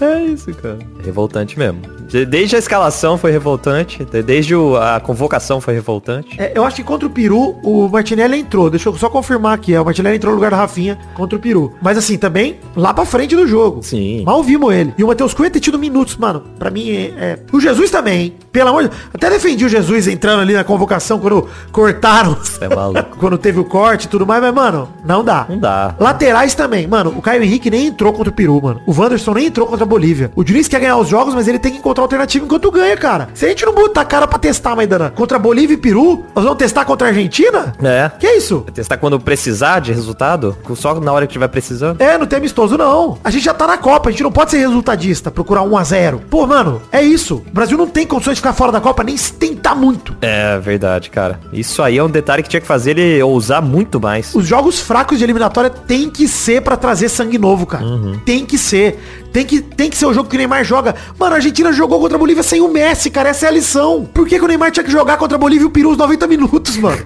É isso, cara. Revoltante mesmo. De- Desde a escalação foi revoltante. de- Desde a convocação foi revoltante. É, eu acho que contra o Peru, o Martinelli entrou. Deixa eu só confirmar aqui. é, O Martinelli entrou no lugar do Rafinha contra o Peru. Mas assim, também lá pra frente do jogo. Sim. Mal vimos ele. E o Matheus Cunha ter tido minutos, mano. Pra mim, é, é- O Jesus também, hein? Pelo amor de Deus. Até defendi o Jesus entrando ali na convocação quando cortaram. Você é maluco. quando teve o corte e tudo mais. Mas, mano, não dá. Não dá. Laterais também. Mano, o Caio Henrique nem entrou contra o Peru, mano. O Wanderson nem entrou contra a Bolívia. O Diniz quer ganhar os jogos, mas ele tem que encontrar alternativa enquanto ganha, cara. Se a gente não botar cara pra testar, Maidana, contra Bolívia e Peru, nós vamos testar contra a Argentina? É. Que isso? Testar quando precisar de resultado? Só na hora que tiver precisando? É, não tem amistoso não. A gente já tá na Copa, a gente não pode ser resultadista, procurar 1 a 0 Pô, mano, é isso. O Brasil não tem condições de ficar fora da Copa, nem se tentar muito. É verdade, cara. Isso aí é um detalhe que tinha que fazer ele ousar muito mais. Os jogos fracos de eliminatória tem que ser pra trazer sangue novo, cara. Tem que ser. Tem que, tem que ser o jogo que o Neymar joga. Mano, a Argentina jogou contra a Bolívia sem o Messi, cara. Essa é a lição. Por que, que o Neymar tinha que jogar contra a Bolívia e o Peru os 90 minutos, mano?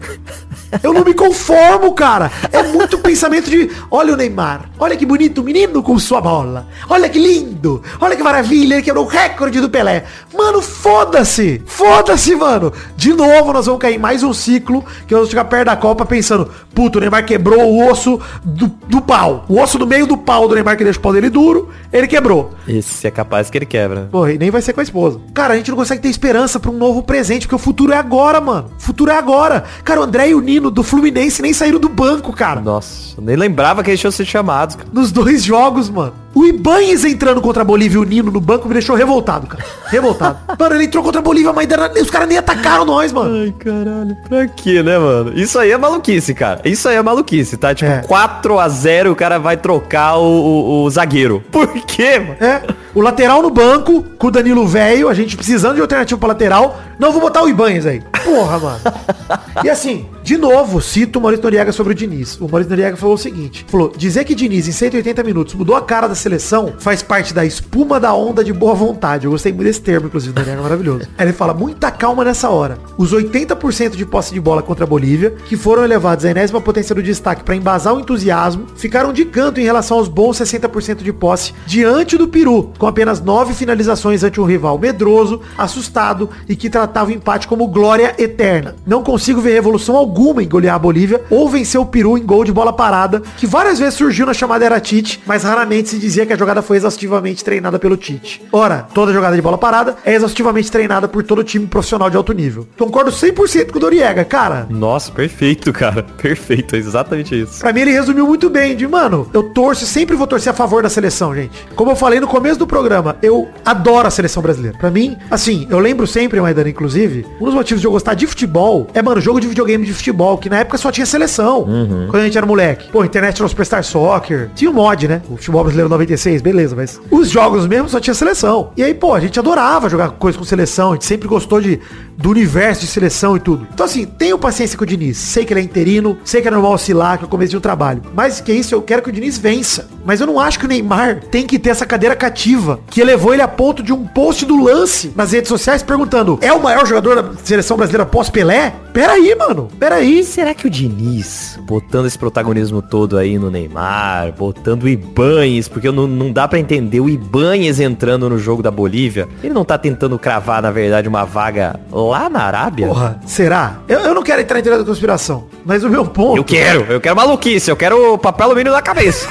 Eu não me conformo, cara. É muito pensamento de, olha o Neymar, olha que bonito menino com sua bola. Olha que lindo. Olha que maravilha, ele quebrou o recorde do Pelé. Mano, foda-se. Foda-se, mano. De novo nós vamos cair mais um ciclo que nós vamos chegar perto da Copa pensando, puto, o Neymar quebrou o osso do, do pau. O osso do meio do pau do Neymar que deixa o pau dele duro, ele quebrou. Esse é capaz que ele quebra. Porra, e nem vai ser com a esposa. Cara, a gente não consegue ter esperança pra um novo presente, porque o futuro é agora, mano. O futuro é agora. Cara, o André e o Nino do Fluminense nem saíram do banco, cara. Nossa, nem lembrava que eles tinham sido chamados. cara. Nos dois jogos, mano. O Ibanez entrando contra a Bolívia e o Nino no banco me deixou revoltado, cara. Revoltado. mano, ele entrou contra a Bolívia, mas os caras nem atacaram nós, mano. Ai, caralho, pra quê, né, mano? Isso aí é maluquice, cara. Isso aí é maluquice, tá? Tipo, É. 4 a 0 o cara vai trocar o, o- o zagueiro. Por quê, mano? É, o lateral no banco, com o Danilo velho, a gente precisando de alternativa pra lateral. Não, vou botar o Ibanez aí. Porra, mano. E assim, de novo, cito o Maurício Noriega sobre o Diniz. O Maurício Noriega falou o seguinte, falou, dizer que Diniz em 180 minutos mudou a cara da seleção faz parte da espuma da onda de boa vontade. Eu gostei muito desse termo, inclusive, o Noriega maravilhoso. Aí ele fala, muita calma nessa hora. Os 80% de posse de bola contra a Bolívia, que foram elevados à enésima potência do destaque para embasar o entusiasmo, ficaram de canto em relação aos bons 60% de posse diante do Peru, com apenas 9 finalizações ante um rival medroso, assustado e que tratava o empate como glória eterna. Não consigo ver revolução alguma em golear a Bolívia ou vencer o Peru em gol de bola parada, que várias vezes surgiu na chamada era Tite, mas raramente se dizia que a jogada foi exaustivamente treinada pelo Tite. Ora, toda jogada de bola parada é exaustivamente treinada por todo time profissional de alto nível. Concordo 100% com o Doriega, cara. Nossa, perfeito, cara. Perfeito, é exatamente isso. Pra mim ele resumiu muito bem, de mano, eu torço, sempre vou torcer a favor da seleção, gente. Como eu falei no começo do programa, eu adoro a seleção brasileira. Pra mim, assim, eu lembro sempre, Maidana, inclusive, um dos motivos de eu gostar gostar de futebol é, mano, jogo de videogame de futebol, que na época só tinha seleção. Uhum. Quando a gente era moleque. Pô, internet no Superstar Soccer. Tinha um mod, né? O futebol brasileiro 96, beleza, mas os jogos mesmo só tinha seleção. E aí, pô, a gente adorava jogar coisa com seleção, a gente sempre gostou de, do universo de seleção e tudo. Então, assim, tenho paciência com o Diniz. Sei que ele é interino, sei que é normal oscilar, que é o começo de um trabalho. Mas que isso, eu quero que o Diniz vença. Mas eu não acho que o Neymar tem que ter essa cadeira cativa que elevou ele a ponto de um post do lance nas redes sociais perguntando: é o maior jogador da seleção brasileira pós-Pelé? Peraí, mano. Peraí. E será que o Diniz, botando esse protagonismo todo aí no Neymar, botando o Ibanhes, porque não, não dá pra entender o Ibanhes entrando no jogo da Bolívia, ele não tá tentando cravar, na verdade, uma vaga lá na Arábia? Porra, será? Eu, eu não quero entrar em teoria da conspiração, mas o meu ponto... Eu quero, eu quero maluquice, eu quero o papel alumínio na cabeça.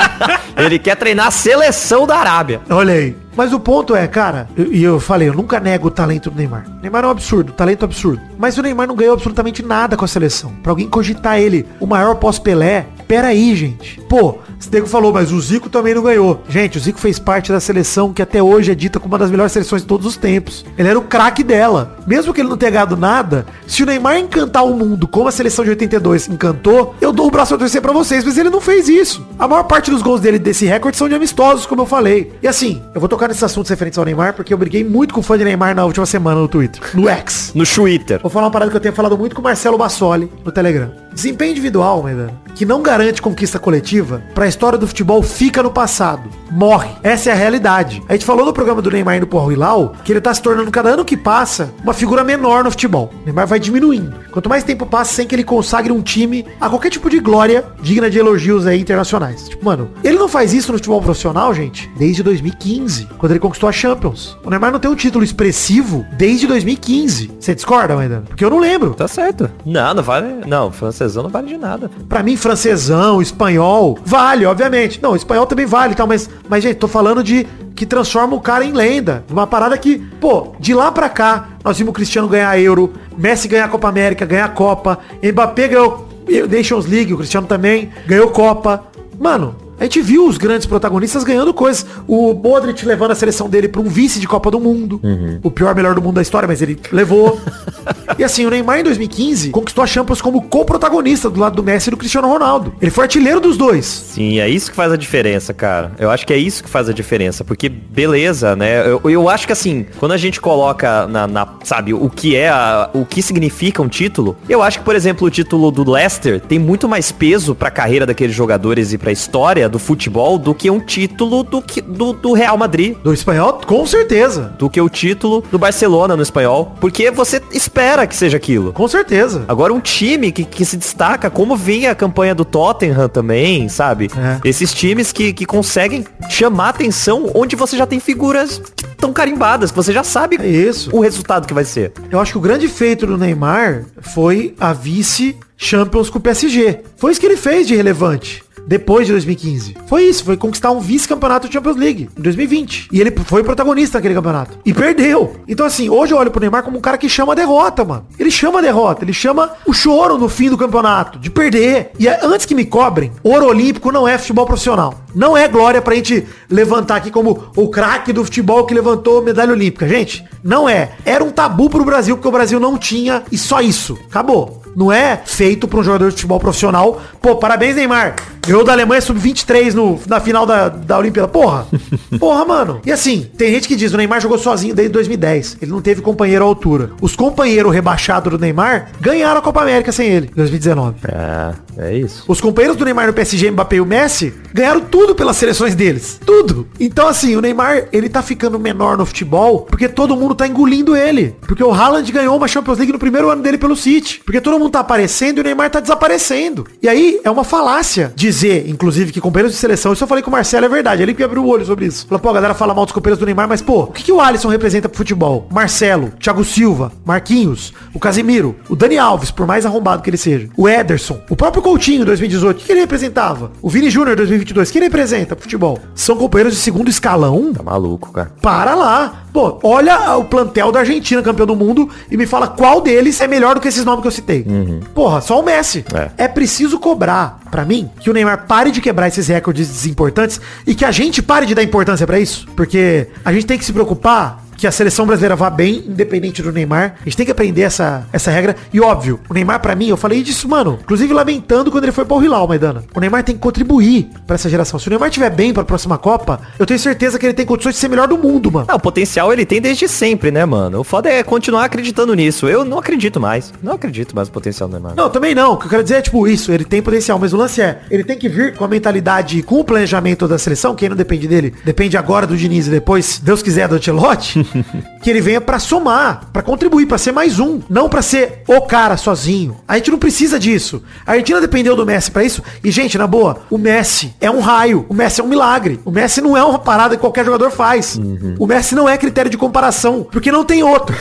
ele quer treinar a seleção da Arábia. Olha aí. Mas o ponto é, cara, e eu, eu, falei, eu nunca nego o talento do Neymar. O Neymar é um absurdo, talento absurdo. Mas o Neymar não ganhou absolutamente nada com a seleção. Pra alguém cogitar ele, o maior pós-Pelé, pera aí, gente. Pô, Stego falou, mas o Zico também não ganhou. Gente, o Zico fez parte da seleção que até hoje é dita como uma das melhores seleções de todos os tempos. Ele era o craque dela. Mesmo que ele não tenha ganhado nada, se o Neymar encantar o mundo como a seleção de 82 encantou, eu dou o braço a torcer pra vocês, mas ele não fez isso. A maior parte dos gols dele desse recorde são de amistosos, como eu falei. E assim, eu vou tocar nesses assuntos referentes ao Neymar, porque eu briguei muito com o fã de Neymar na última semana no Twitter. No X. no Twitter. Vou falar uma parada que eu tenho falado muito com o Marcelo Bassoli no Telegram. Desempenho individual, Maidana, que não garante conquista coletiva, pra história do futebol fica no passado. Morre. Essa é a realidade. A gente falou no programa do Neymar indo pro Hilal que ele tá se tornando cada ano que passa uma figura menor no futebol. O Neymar vai diminuindo. Quanto mais tempo passa sem que ele consagre um time a qualquer tipo de glória digna de elogios aí internacionais. Tipo, mano, ele não faz isso no futebol profissional, gente, desde 2015, quando ele conquistou a Champions. O Neymar não tem um título expressivo desde 2015. Você discorda, Maidana? Porque eu não lembro. Tá certo. Não, não vale. Não, francesão não vale de nada. Pra mim, francesão, espanhol, vale, obviamente. Não, espanhol também vale e tal, mas, mas, gente, tô falando de que transforma o cara em lenda. Uma parada que, pô, de lá pra cá, nós vimos o Cristiano ganhar Euro, Messi ganhar a Copa América, ganhar a Copa, Mbappé ganhou Nations League, o Cristiano também ganhou Copa. Mano, a gente viu os grandes protagonistas ganhando coisas. O Modric levando a seleção dele para um vice de Copa do Mundo. Uhum. O pior melhor do mundo da história, mas ele levou. e assim, o Neymar em 2015 conquistou a Champions como co-protagonista do lado do Messi e do Cristiano Ronaldo. Ele foi artilheiro dos dois. Sim, é isso que faz a diferença, cara. Eu acho que é isso que faz a diferença. Porque, beleza, né? Eu, eu acho que assim, quando a gente coloca na, na sabe, o que é, a, o que significa um título, eu acho que, por exemplo, o título do Leicester tem muito mais peso pra carreira daqueles jogadores e pra história do futebol do que um título do, que, do, do Real Madrid. Do espanhol, com certeza. Do que o título do Barcelona no espanhol. Porque você espera que seja aquilo. Com certeza. Agora um time que, que se destaca, como vinha a campanha do Tottenham também, sabe? É. Esses times que, que conseguem chamar atenção onde você já tem figuras tão carimbadas, que você já sabe É isso. o resultado que vai ser. Eu acho que o grande feito do Neymar foi a vice Champions com o PSG. Foi isso que ele fez de relevante. Depois de 2015. Foi isso, foi conquistar um vice-campeonato Champions League em 2020. E ele foi protagonista naquele campeonato. E perdeu. Então assim, hoje eu olho pro Neymar como um cara que chama a derrota, mano. Ele chama a derrota, ele chama o choro no fim do campeonato, de perder. E é- antes que me cobrem, ouro olímpico não é futebol profissional. Não é glória pra gente levantar aqui como o craque do futebol que levantou medalha olímpica. Gente, não é. Era um tabu pro Brasil, porque o Brasil não tinha e só isso. Acabou. Não é feito pra um jogador de futebol profissional. Pô, parabéns, Neymar. Eu da Alemanha sub-23 no, na final da, da Olimpíada. Porra. Porra, mano. E assim, tem gente que diz, o Neymar jogou sozinho desde 2010. Ele não teve companheiro à altura. Os companheiros rebaixados do Neymar ganharam a Copa América sem ele, em 2019. É, é isso. Os companheiros do Neymar no PSG, Mbappé e o Messi, ganharam tudo pelas seleções deles. Tudo. Então, assim, o Neymar, ele tá ficando menor no futebol porque todo mundo tá engolindo ele. Porque o Haaland ganhou uma Champions League no primeiro ano dele pelo City. Porque todo mundo tá aparecendo e o Neymar tá desaparecendo. E aí, é uma falácia dizer, inclusive, que companheiros de seleção, isso eu falei com o Marcelo, é verdade. Ele que abriu o olho sobre isso. Falou, pô, a galera fala mal dos companheiros do Neymar, mas, pô, o que, que o Alisson representa pro futebol? Marcelo, Thiago Silva, Marquinhos, o Casimiro, o Dani Alves, por mais arrombado que ele seja, o Ederson, o próprio Coutinho em 2018, o que, ele representava? O Vini Júnior em 2022, o que ele representa pro futebol? São companheiros de segundo escalão? Tá maluco, cara. Para lá. Pô, olha o plantel da Argentina, campeão do mundo, e me fala qual deles é melhor do que esses nomes que eu citei. Porra, só o Messi. É. preciso cobrar, pra mim, que o Neymar pare de quebrar esses recordes desimportantes e que a gente pare de dar importância pra isso. Porque a gente tem que se preocupar que a seleção brasileira vá bem, independente do Neymar. A gente tem que aprender essa, essa regra. E óbvio, o Neymar pra mim, eu falei disso, mano, inclusive lamentando quando ele foi pro Hilal, Maidana. O Neymar tem que contribuir pra essa geração. Se o Neymar estiver bem pra próxima Copa, eu tenho certeza que ele tem condições de ser melhor do mundo, mano. Ah, o potencial ele tem desde sempre, né, mano? O foda é continuar acreditando nisso. Eu não acredito mais. Não acredito mais no potencial do Neymar. Não, também não. O que eu quero dizer é, tipo, isso, ele tem potencial, mas o lance é, ele tem que vir com a mentalidade, com o planejamento da seleção, quem não depende dele, depende agora do Diniz e depois, Deus quiser, do Ancelotti, que ele venha pra somar, pra contribuir, pra ser mais um, não pra ser o cara sozinho. A gente não precisa disso. A Argentina dependeu do Messi pra isso, e gente, na boa, o Messi é um raio, o Messi é um milagre. O Messi não é uma parada que qualquer jogador faz. O Messi não é critério de comparação, porque não tem outro.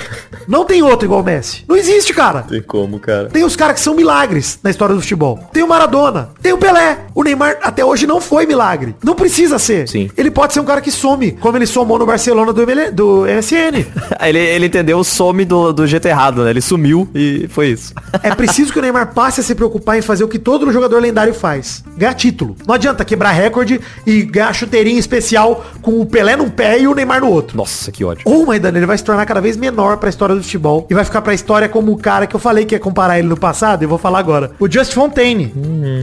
Não tem outro igual o Messi. Não existe, cara. Tem como, cara. Tem os caras que são milagres na história do futebol. Tem o Maradona, tem o Pelé. O Neymar até hoje não foi milagre. Não precisa ser. Sim. Ele pode ser um cara que some, como ele somou no Barcelona do, ML, do MSN. ele, ele entendeu o some do, do jeito errado, né? Ele sumiu e foi isso. É preciso que o Neymar passe a se preocupar em fazer o que todo jogador lendário faz. Ganhar título. Não adianta quebrar recorde e ganhar chuteirinha especial com o Pelé num pé e o Neymar no outro. Nossa, que ódio. Ou, Maidana, ele vai se tornar cada vez menor pra história do futebol e vai ficar pra história como o cara que eu falei que ia comparar ele no passado, e eu vou falar agora. O Just Fontaine.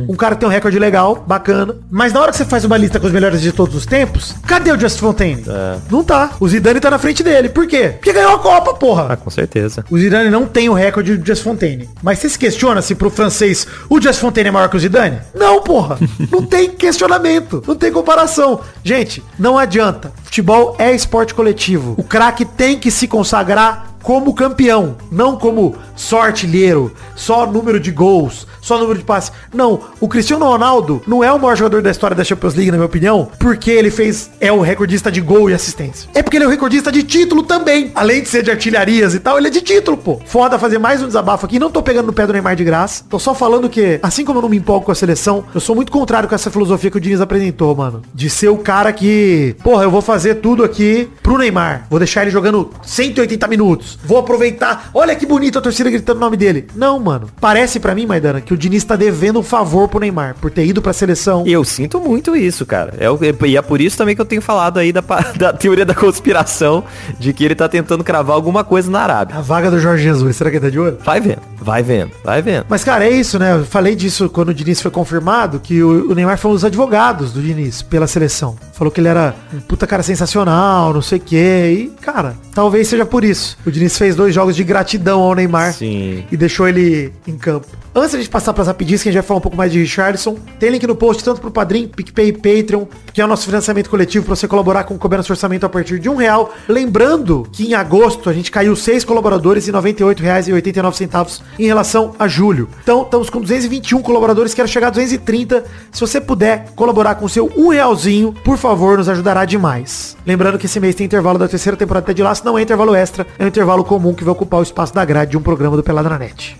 Um cara que tem um recorde legal, bacana. Mas na hora que você faz uma lista com os melhores de todos os tempos, cadê o Just Fontaine? Não tá. O Zidane tá na frente dele. Por quê? Porque ganhou a Copa, Ah, porra. com certeza. O Zidane não tem o recorde do Just Fontaine. Mas você se questiona se pro francês o Just Fontaine é maior que o Zidane? Não, porra. Não tem questionamento. Não tem comparação. Gente, não adianta. Futebol é esporte coletivo. O craque tem que se consagrar como campeão, não como só artilheiro, só número de gols, só número de passes. Não, o Cristiano Ronaldo não é o maior jogador da história da Champions League, na minha opinião, porque ele fez é o recordista de gol e assistência. É porque ele é o recordista de título também. Além de ser de artilharias e tal, ele é de título, pô. Foda fazer mais um desabafo aqui. Não tô pegando no pé do Neymar de graça. Tô só falando que, assim como eu não me empolgo com a seleção, eu sou muito contrário com essa filosofia que o Diniz apresentou, mano. De ser o cara que, porra, eu vou fazer tudo aqui pro Neymar. Vou deixar ele jogando 180 minutos. Vou aproveitar. Olha que bonito a torcida gritando o nome dele. Não, mano. Parece pra mim, Maidana, que o Diniz tá devendo um favor pro Neymar por ter ido pra seleção. E eu sinto muito isso, cara. É, e é por isso também que eu tenho falado aí da, da teoria da conspiração de que ele tá tentando cravar alguma coisa na Arábia. A vaga do Jorge Jesus, será que ele tá de olho? Vai vendo, vai vendo, vai vendo. Mas, cara, é isso, né? Eu falei disso quando o Diniz foi confirmado, que o, o Neymar foi um dos advogados do Diniz pela seleção. Falou que ele era um puta cara sensacional, não sei o quê. E, cara, talvez seja por isso. O Diniz fez dois jogos de gratidão ao Neymar Sim. e deixou ele em campo. Antes de a gente passar pras rapidinhas, que a gente vai falar um pouco mais de Richardson, tem link no post tanto pro Padrim, PicPay e Patreon, que é o nosso financiamento coletivo para você colaborar com o Nosso Orçamento a partir de um real. Lembrando que em agosto a gente caiu seis colaboradores e R$ 98,89 em relação a julho. Então estamos com 221 colaboradores, quero chegar a 230. Se você puder colaborar com o seu um realzinho, por favor, nos ajudará demais. Lembrando que esse mês tem intervalo da terceira temporada de Laço, não é intervalo extra, é um intervalo comum que vai ocupar o espaço da grade de um programa do Pelada na Net.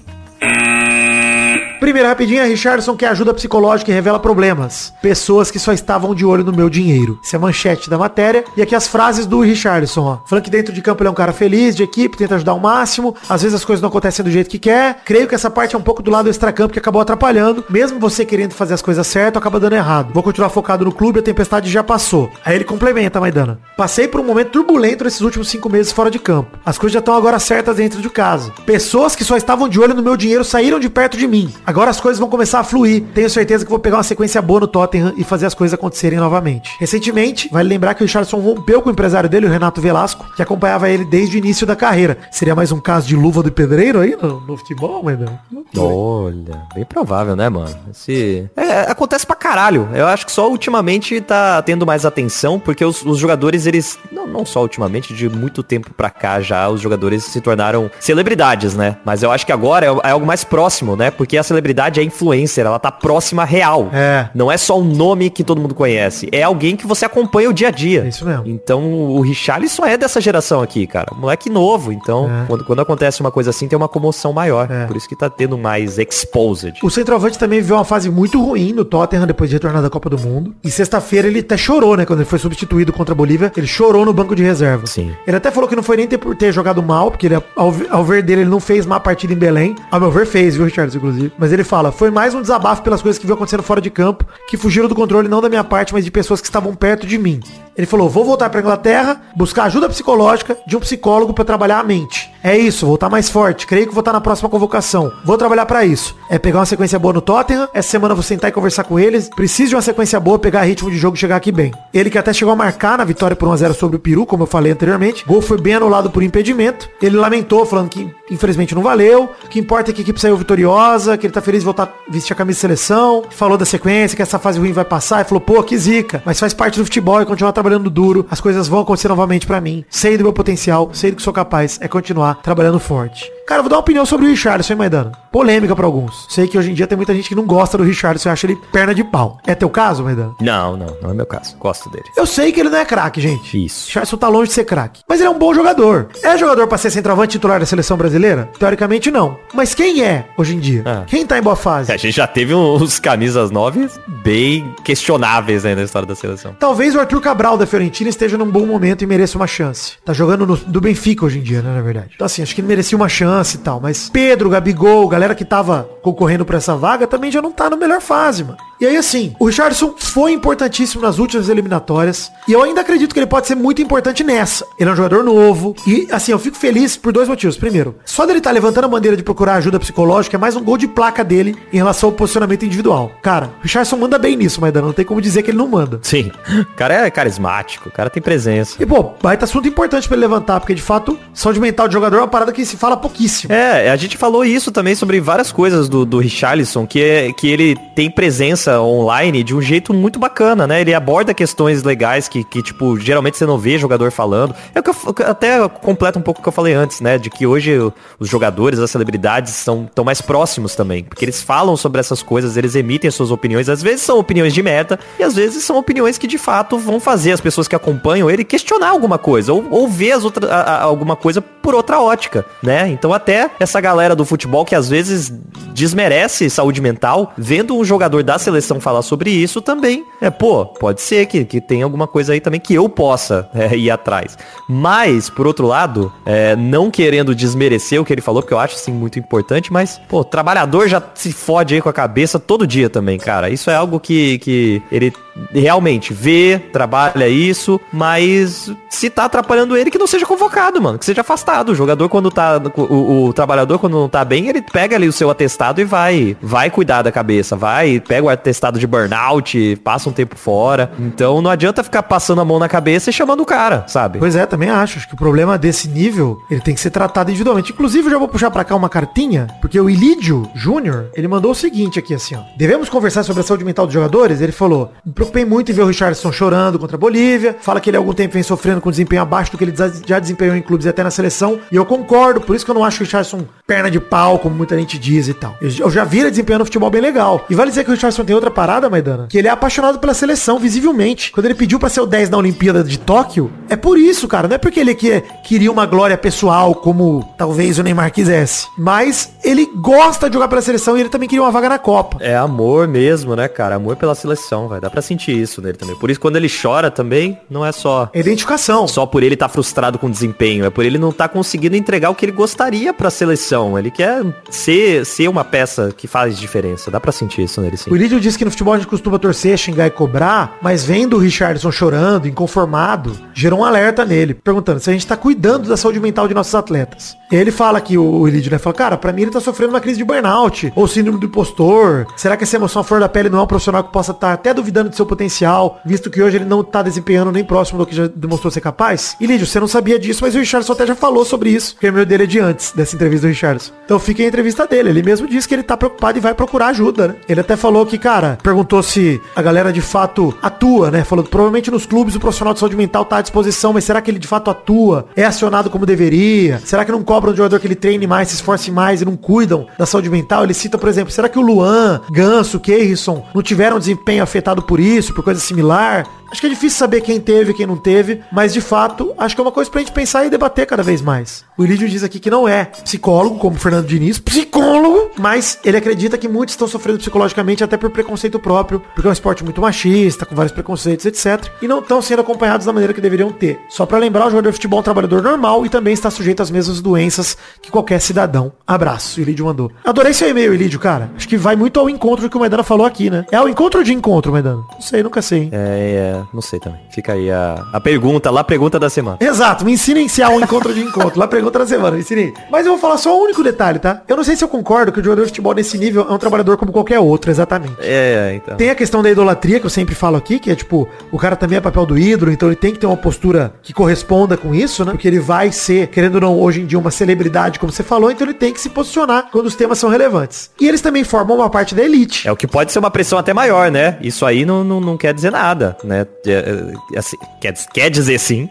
Primeira rapidinha, Richardson quer ajuda psicológica e revela problemas. Pessoas que só estavam de olho no meu dinheiro. Isso é manchete da matéria. E aqui as frases do Richardson, ó. Que dentro de campo ele é um cara feliz, de equipe, tenta ajudar ao máximo. Às vezes as coisas não acontecem do jeito que quer. Creio que essa parte é um pouco do lado extra-campo que acabou atrapalhando. Mesmo você querendo fazer as coisas certas, acaba dando errado. Vou continuar focado no clube, a tempestade já passou. Aí ele complementa, Maidana. Passei por um momento turbulento nesses últimos cinco meses fora de campo. As coisas já estão agora certas dentro de casa. Pessoas que só estavam de olho no meu dinheiro saíram de perto de mim. Agora as coisas vão começar a fluir. Tenho certeza que vou pegar uma sequência boa no Tottenham e fazer as coisas acontecerem novamente. Recentemente, vale lembrar que o Richardson rompeu com o empresário dele, o Renato Velasco, que acompanhava ele desde o início da carreira. Seria mais um caso de luva do pedreiro aí no, no futebol, Maidana? Olha, bem provável, né, mano? Esse... É, acontece pra caralho. Eu acho que só ultimamente tá tendo mais atenção, porque os, os jogadores, eles. Não, não só ultimamente, de muito tempo pra cá já, os jogadores se tornaram celebridades, né? Mas eu acho que agora é, é algo mais próximo, né? Porque a celebridade é influencer, ela tá próxima real. É. Não é só um nome que todo mundo conhece, é alguém que você acompanha o dia a dia. É isso mesmo. Então o Richarlison é dessa geração aqui, cara. Moleque novo. Então, É. quando, quando acontece uma coisa assim, tem uma comoção maior. É. Por isso que tá tendo mais exposed. O centroavante também viveu uma fase muito ruim no Tottenham depois de retornar da Copa do Mundo. E sexta-feira ele até chorou, né? Quando ele foi substituído contra a Bolívia, ele chorou no banco de reserva. Sim. Ele até falou que não foi nem ter, por ter jogado mal, porque ele, ao, ao ver dele, ele não fez má partida em Belém. Ao meu ver, fez, viu, Richard, inclusive. Mas ele fala, foi mais um desabafo pelas coisas que viu acontecendo fora de campo, que fugiram do controle não da minha parte, mas de pessoas que estavam perto de mim. Ele falou, vou voltar pra Inglaterra, buscar ajuda psicológica de um psicólogo para trabalhar a mente. É isso, voltar mais forte. Creio que vou estar na próxima convocação. Vou trabalhar para isso. É pegar uma sequência boa no Tottenham. Essa semana vou sentar e conversar com eles. Preciso de uma sequência boa, pegar ritmo de jogo e chegar aqui bem. Ele que até chegou a marcar na vitória por 1x0 sobre o Peru, como eu falei anteriormente. Gol foi bem anulado por impedimento. Ele lamentou, falando que infelizmente não valeu. O que importa é que a equipe saiu vitoriosa, que ele tá feliz de voltar a vestir a camisa de seleção. Falou da sequência, que essa fase ruim vai passar. E falou, pô, que zica. Mas faz parte do futebol e continuar trabalhando duro. As coisas vão acontecer novamente para mim. Sei do meu potencial, sei do que sou capaz. É continuar trabalhando forte. Cara, eu vou dar uma opinião sobre o Richardson, hein, Maidana? Polêmica pra alguns. Sei que hoje em dia tem muita gente que não gosta do Richardson e acha ele perna de pau. É teu caso, Maidana? Não, não, não é meu caso. Gosto dele. Eu sei que ele não é craque, gente. Isso. Richardson tá longe de ser craque. Mas ele é um bom jogador. É jogador pra ser centroavante titular da seleção brasileira? Teoricamente não. Mas quem é hoje em dia? Ah. Quem tá em boa fase? A gente já teve uns camisas nove bem questionáveis aí na história da seleção. Talvez o Arthur Cabral da Fiorentina esteja num bom momento e mereça uma chance. Tá jogando no, do Benfica hoje em dia, né, na verdade. Então assim, acho que ele merecia uma chance e tal. Mas Pedro, Gabigol, galera que tava concorrendo pra essa vaga também já não tá na melhor fase, mano. E aí assim, o Richardson foi importantíssimo nas últimas eliminatórias. E eu ainda acredito que ele pode ser muito importante nessa. Ele é um jogador novo. E assim, eu fico feliz por dois motivos. Primeiro, só dele estar tá levantando a bandeira de procurar ajuda psicológica é mais um gol de placa dele em relação ao posicionamento individual. Cara, o Richardson manda bem nisso, Maidana. Não tem como dizer que ele não manda. Sim. O cara é carismático, o cara tem presença. E, pô, baita assunto importante pra ele levantar, porque de fato, saúde mental de jogador é uma parada que se fala pouquíssimo. É, a gente falou isso também sobre várias coisas do, do Richarlison, que, é, que ele tem presença online de um jeito muito bacana, né? Ele aborda questões legais que, que tipo, geralmente você não vê jogador falando. É o que eu, até completa um pouco o que eu falei antes, né? De que hoje os jogadores, as celebridades são tão mais próximos também. Porque eles falam sobre essas coisas, eles emitem suas opiniões. Às vezes são opiniões de merda e às vezes são opiniões que de fato vão fazer as pessoas que acompanham ele questionar alguma coisa ou, ou ver as outra, a, a, alguma coisa por outra ótica, né? Então até essa galera do futebol que às vezes desmerece saúde mental, vendo um jogador da seleção falar sobre isso também, é, pô, pode ser que, que tem alguma coisa aí também que eu possa é, ir atrás. Mas, por outro lado, é, não querendo desmerecer o que ele falou, porque eu acho assim muito importante, mas, pô, trabalhador já se fode aí com a cabeça todo dia também, cara. Isso é algo que, que ele realmente vê, trabalha isso, mas se tá atrapalhando ele, que não seja convocado, mano. Que seja afastado. O jogador, quando tá. O, o, trabalhador, quando não tá bem, ele pega ali o seu atestado e vai. Vai cuidar da cabeça. Vai, pega o atestado de burnout, passa um tempo fora. Então não adianta ficar passando a mão na cabeça e chamando o cara, sabe? Pois é, também acho. Acho que o problema desse nível, ele tem que ser tratado individualmente. Inclusive, eu já vou puxar pra cá uma cartinha, porque o Ilídio Júnior, ele mandou o seguinte aqui, assim, ó. Devemos conversar sobre a saúde mental dos jogadores? Ele falou, preocupei muito em ver o Richardson chorando contra a Bolívia. Fala que ele há algum tempo vem sofrendo com desempenho abaixo do que ele já desempenhou em clubes e até na seleção. E eu concordo, por isso que eu não acho o Richardson perna de pau, como muita gente diz e tal. Eu já vi ele desempenhando futebol bem legal. E vale dizer que o Richardson tem outra parada, Maidana, que ele é apaixonado pela seleção, visivelmente. Quando ele pediu para ser o 10 na Olimpíada de Tóquio, é por isso, cara. Não é porque ele que, queria uma glória pessoal, como talvez o Neymar quisesse. Mas ele gosta de jogar pela seleção e ele também queria uma vaga na Copa. É amor mesmo, né, cara? Amor pela seleção, vai. Dá pra isso nele também. Por isso, quando ele chora também, não é só... É identificação. Só por ele estar tá frustrado com o desempenho. É por ele não estar tá conseguindo entregar o que ele gostaria pra seleção. Ele quer ser, ser uma peça que faz diferença. Dá pra sentir isso nele, sim. O Lídio disse que no futebol a gente costuma torcer, xingar e cobrar, mas vendo o Richardson chorando, inconformado, gerou um alerta nele, perguntando se a gente tá cuidando da saúde mental de nossos atletas. Ele fala que o Lídio, né, fala, cara, pra mim ele tá sofrendo uma crise de burnout, ou síndrome do impostor. Será que essa emoção à flor da pele não é um profissional que possa estar tá até duvidando do seu potencial, visto que hoje ele não tá desempenhando nem próximo do que já demonstrou ser capaz? E Lídio, você não sabia disso, mas o Richardson até já falou sobre isso, porque o meu dele é de antes dessa entrevista do Richardson. Então fica a entrevista dele, ele mesmo disse que ele tá preocupado e vai procurar ajuda, né? Ele até falou que, cara, perguntou se a galera de fato atua, né? Falou que provavelmente nos clubes o profissional de saúde mental tá à disposição, mas será que ele de fato atua? É acionado como deveria? Será que não cobram de jogador que ele treine mais, se esforce mais e não cuidam da saúde mental? Ele cita, por exemplo, será que o Luan, Ganso, Keirson não tiveram desempenho afetado por isso, por coisa similar? Acho que é difícil saber quem teve e quem não teve, mas de fato, acho que é uma coisa pra gente pensar e debater cada vez mais. O Ilídio diz aqui que não é psicólogo, como o Fernando Diniz, psicólogo, mas ele acredita que muitos estão sofrendo psicologicamente até por preconceito próprio, porque é um esporte muito machista, com vários preconceitos, etc. E não estão sendo acompanhados da maneira que deveriam ter. Só para lembrar, o jogador de futebol é um trabalhador normal e também está sujeito às mesmas doenças que qualquer cidadão. Abraço, Ilídio mandou. Adorei seu e-mail, Ilídio, cara. Acho que vai muito ao encontro do que o Maidana falou aqui, né? É ao encontro de encontro, Maidana? Não sei, nunca sei, hein? É, é, não sei também. Fica aí a, a pergunta, lá pergunta da semana. Exato, me ensinem se há um encontro de encontro. Lá pergunta da semana, me ensinem. Mas eu vou falar só um único detalhe, tá? Eu não sei se eu concordo que o jogador de futebol nesse nível é um trabalhador como qualquer outro, exatamente. É, então. Tem a questão da idolatria, que eu sempre falo aqui, que é tipo, o cara também é papel do ídolo, então ele tem que ter uma postura que corresponda com isso, né? Porque ele vai ser, querendo ou não, hoje em dia, uma celebridade, como você falou, então ele tem que se posicionar quando os temas são relevantes. E eles também formam uma parte da elite. É o que pode ser uma pressão até maior, né? Isso aí não, não, não quer dizer nada, né? É, é, assim, quer, quer dizer sim.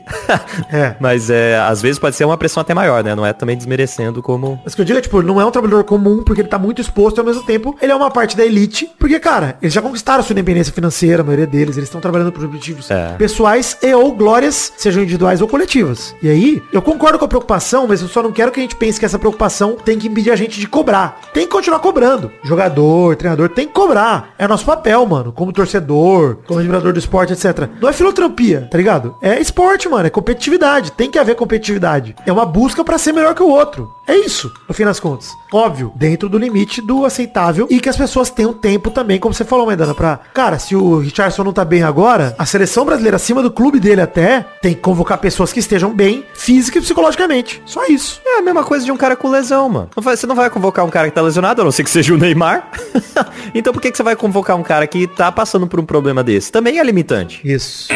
É. Mas é, às vezes pode ser uma pressão até maior, né? Não é também desmerecendo como. Mas o que eu digo é, tipo, não é um trabalhador comum, porque ele tá muito exposto e ao mesmo tempo ele é uma parte da elite. Porque, cara, eles já conquistaram sua independência financeira, a maioria deles, eles estão trabalhando por objetivos É. pessoais e ou glórias, sejam individuais ou coletivas. E aí, eu concordo com a preocupação, mas eu só não quero que a gente pense que essa preocupação tem que impedir a gente de cobrar. Tem que continuar cobrando. Jogador, treinador, tem que cobrar. É nosso papel, mano. Como torcedor, como admirador do esporte, etc. Não é filantropia, tá ligado? É esporte, mano. É competitividade. Tem que haver competitividade. É uma busca pra ser melhor que o outro. É isso, no fim das contas. Óbvio, dentro do limite do aceitável e que as pessoas tenham tempo também, como você falou, Maidana, pra... Cara, se o Richardson não tá bem agora, a seleção brasileira, acima do clube dele até, tem que convocar pessoas que estejam bem física e psicologicamente. Só isso. É a mesma coisa de um cara com lesão, mano. Você não vai convocar um cara que tá lesionado, a não ser que seja o Neymar. então por que, que você vai convocar um cara que tá passando por um problema desse? Também é limitante. Isso.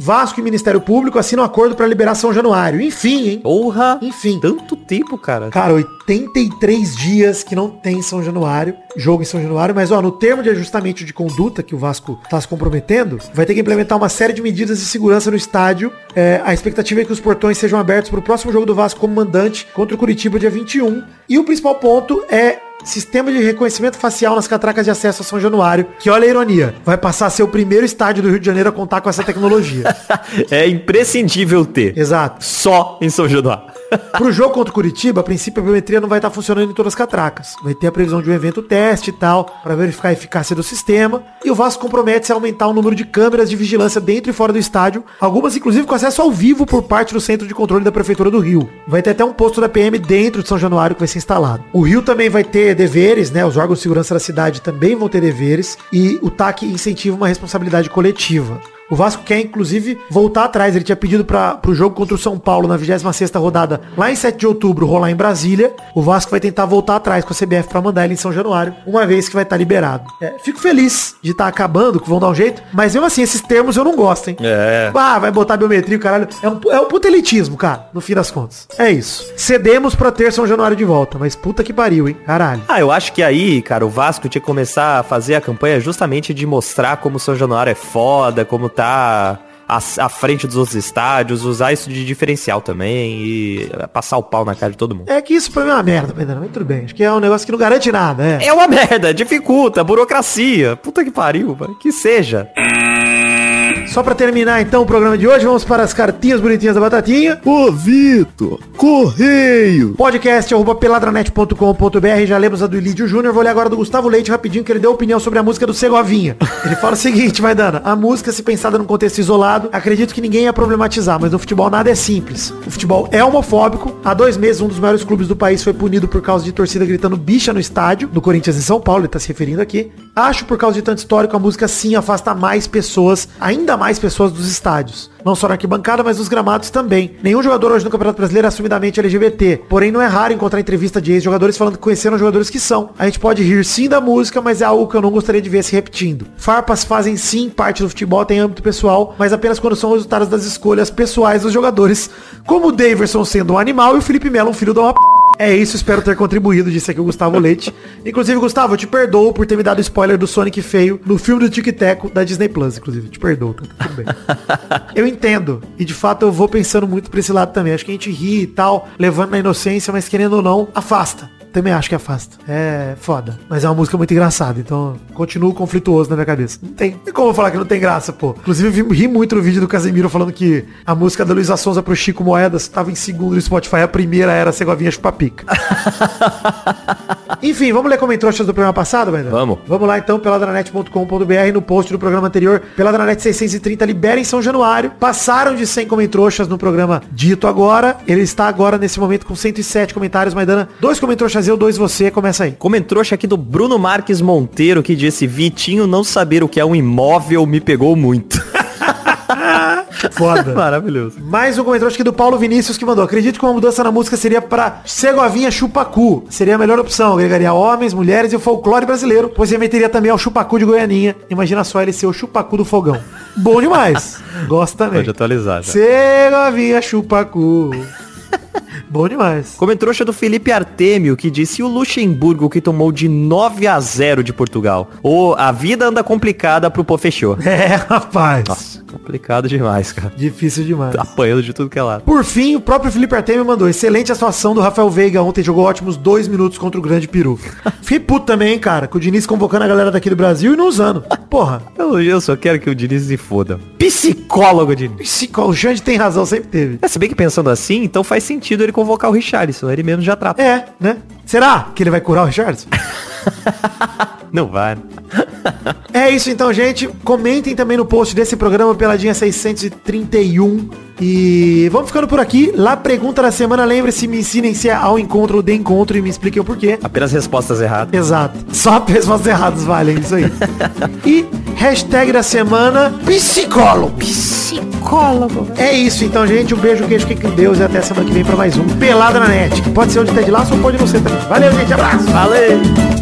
Vasco e Ministério Público assinam acordo pra liberar São Januário. Enfim, hein? Porra! Enfim. Tanto tempo, cara. Cara, 83 dias que não tem São Januário, jogo em São Januário, mas ó, no termo de ajustamento de conduta que o Vasco tá se comprometendo, vai ter que implementar uma série de medidas de segurança no estádio. É, a expectativa é que os portões sejam abertos para o próximo jogo do Vasco como mandante contra o Curitiba dia 21. E o principal ponto é Sistema de reconhecimento facial nas catracas de acesso a São Januário, que olha a ironia, vai passar a ser o primeiro estádio do Rio de Janeiro a contar com essa tecnologia. é imprescindível ter. Exato. Só em São Januário. Pro jogo contra o Curitiba, a princípio a biometria não vai estar funcionando em todas as catracas. Vai ter a previsão de um evento teste e tal, para verificar a eficácia do sistema. E o Vasco compromete-se a aumentar o número de câmeras de vigilância dentro e fora do estádio, algumas inclusive com acesso ao vivo por parte do Centro de Controle da Prefeitura do Rio. Vai ter até um posto da PM dentro de São Januário que vai ser instalado. O Rio também vai ter deveres, né? Os órgãos de segurança da cidade também vão ter deveres e o TAC incentiva uma responsabilidade coletiva. O Vasco quer, inclusive, voltar atrás. Ele tinha pedido para pro jogo contra o São Paulo na 26ª rodada, lá em 7 de outubro, rolar em Brasília. O Vasco vai tentar voltar atrás com a CBF para mandar ele em São Januário, uma vez que vai estar liberado. É, fico feliz de estar acabando, que vão dar um jeito, mas mesmo assim, esses termos eu não gosto, hein? É. Ah, vai botar biometria, o caralho. É um, é um puta elitismo, cara, no fim das contas. É isso. Cedemos pra ter São Januário de volta, mas puta que pariu, hein? Caralho. Ah, eu acho que aí, cara, o Vasco tinha que começar a fazer a campanha justamente de mostrar como o São Januário é foda, como tá à, à frente dos outros estádios, usar isso de diferencial também e passar o pau na cara de todo mundo. É que isso mim é uma merda, Pedro, mas tudo bem. Acho que é um negócio que não garante nada, é. É uma merda, dificulta, burocracia. Puta que pariu, mano. Que seja. Só pra terminar então o programa de hoje, vamos para as cartinhas bonitinhas da Batatinha. Ô, Vitor, correio. Podcast arroba peladranet.com.br, já lemos a do Ilídio Júnior, vou ler agora do Gustavo Leite rapidinho, que ele deu opinião sobre a música do Segovinha. Ele fala o seguinte, vai dando, a música se pensada num contexto isolado, acredito que ninguém ia problematizar, mas no futebol nada é simples. O futebol é homofóbico, há dois meses um dos maiores clubes do país foi punido por causa de torcida gritando bicha no estádio, do Corinthians em São Paulo, ele tá se referindo aqui. Acho por causa de tanto histórico, a música sim afasta mais pessoas, ainda mais pessoas dos estádios. Não só na arquibancada, mas nos gramados também. Nenhum jogador hoje no Campeonato Brasileiro é assumidamente LGBT. Porém, não é raro encontrar entrevista de ex-jogadores falando que conheceram jogadores que são. A gente pode rir sim da música, mas é algo que eu não gostaria de ver se repetindo. Farpas fazem sim parte do futebol, tem âmbito pessoal, mas apenas quando são resultados das escolhas pessoais dos jogadores, como o Daverson sendo um animal e o Felipe Melo um filho da uma p... É isso, espero ter contribuído, disse aqui o Gustavo Leite. Inclusive, Gustavo, eu te perdoo por ter me dado spoiler do Sonic feio no filme do Tic Teco da Disney Plus, inclusive. Te perdoo, tá tudo bem. eu entendo. E de fato eu vou pensando muito pra esse lado também. Acho que a gente ri e tal, levando na inocência, mas querendo ou não, afasta. Também acho que afasta. É foda. Mas é uma música muito engraçada, então continuo conflituoso na minha cabeça. Não tem, tem como falar que não tem graça, pô. Inclusive, vi- ri muito no vídeo do Casemiro falando que a música da Luísa Sonza pro Chico Moedas estava em segundo no Spotify. A primeira era Segovinha Chupapica. Enfim, vamos ler comentários do programa passado, velho? Vamos. Vamos lá então, peladranet.com.br, no post do programa anterior, Peladranet 630, libera em São Januário. Passaram de 100 comentroxas no programa dito agora. Ele está agora, nesse momento, com 107 comentários. Maidana, dois comentroxas eu, dois você. Começa aí. Comentrouxa aqui do Bruno Marques Monteiro que disse Vitinho não saber o que é um imóvel me pegou muito. Foda. Maravilhoso. Mais um comentário aqui do Paulo Vinícius que mandou. Acredito que uma mudança na música seria pra Segovinha Chupacu. Seria a melhor opção. Agregaria homens, mulheres e o folclore brasileiro, pois remeteria também ao Chupacu de Goianinha. Imagina só ele ser o Chupacu do fogão. Bom demais. Gosto também. Pode atualizar já. Segovinha Chupacu. Bom demais. Comentrouxa do Felipe Artemio, que disse "E o Luxemburgo que tomou de 9 a 0 de Portugal. Ou a vida anda complicada pro Pô fechou. É, rapaz. Nossa, complicado demais, cara. Difícil demais. Apanhando de tudo que é lado. Por fim, o próprio Felipe Artemio mandou excelente atuação do Rafael Veiga ontem, jogou ótimos dois minutos contra o grande peru. Fiquei puto também, hein, cara, com o Diniz convocando a galera daqui do Brasil e não usando. Porra, Eu, eu só quero que o Diniz se foda. Psicólogo, Diniz. psico- o Xande tem razão, sempre teve. É, se bem que pensando assim, então faz sentido ele convocar o Richarlison. Ele mesmo já trata. É, né? Será que ele vai curar o Richardson? Não vai. É isso então, gente. Comentem também no post desse programa Peladinha 631. E vamos ficando por aqui. Lá, pergunta da semana. Lembre-se, me ensinem se é ao encontro ou de encontro e me expliquem o porquê. Apenas respostas erradas. Exato. Só respostas erradas valem isso aí. e hashtag da semana, psicólogo. Psicólogo. É isso então, gente. Um beijo, queijo, fique com Deus e até semana que vem pra mais um Pelada na Net. Que pode ser onde tá de laço ou pode não ser também. Valeu, gente. Abraço. Valeu!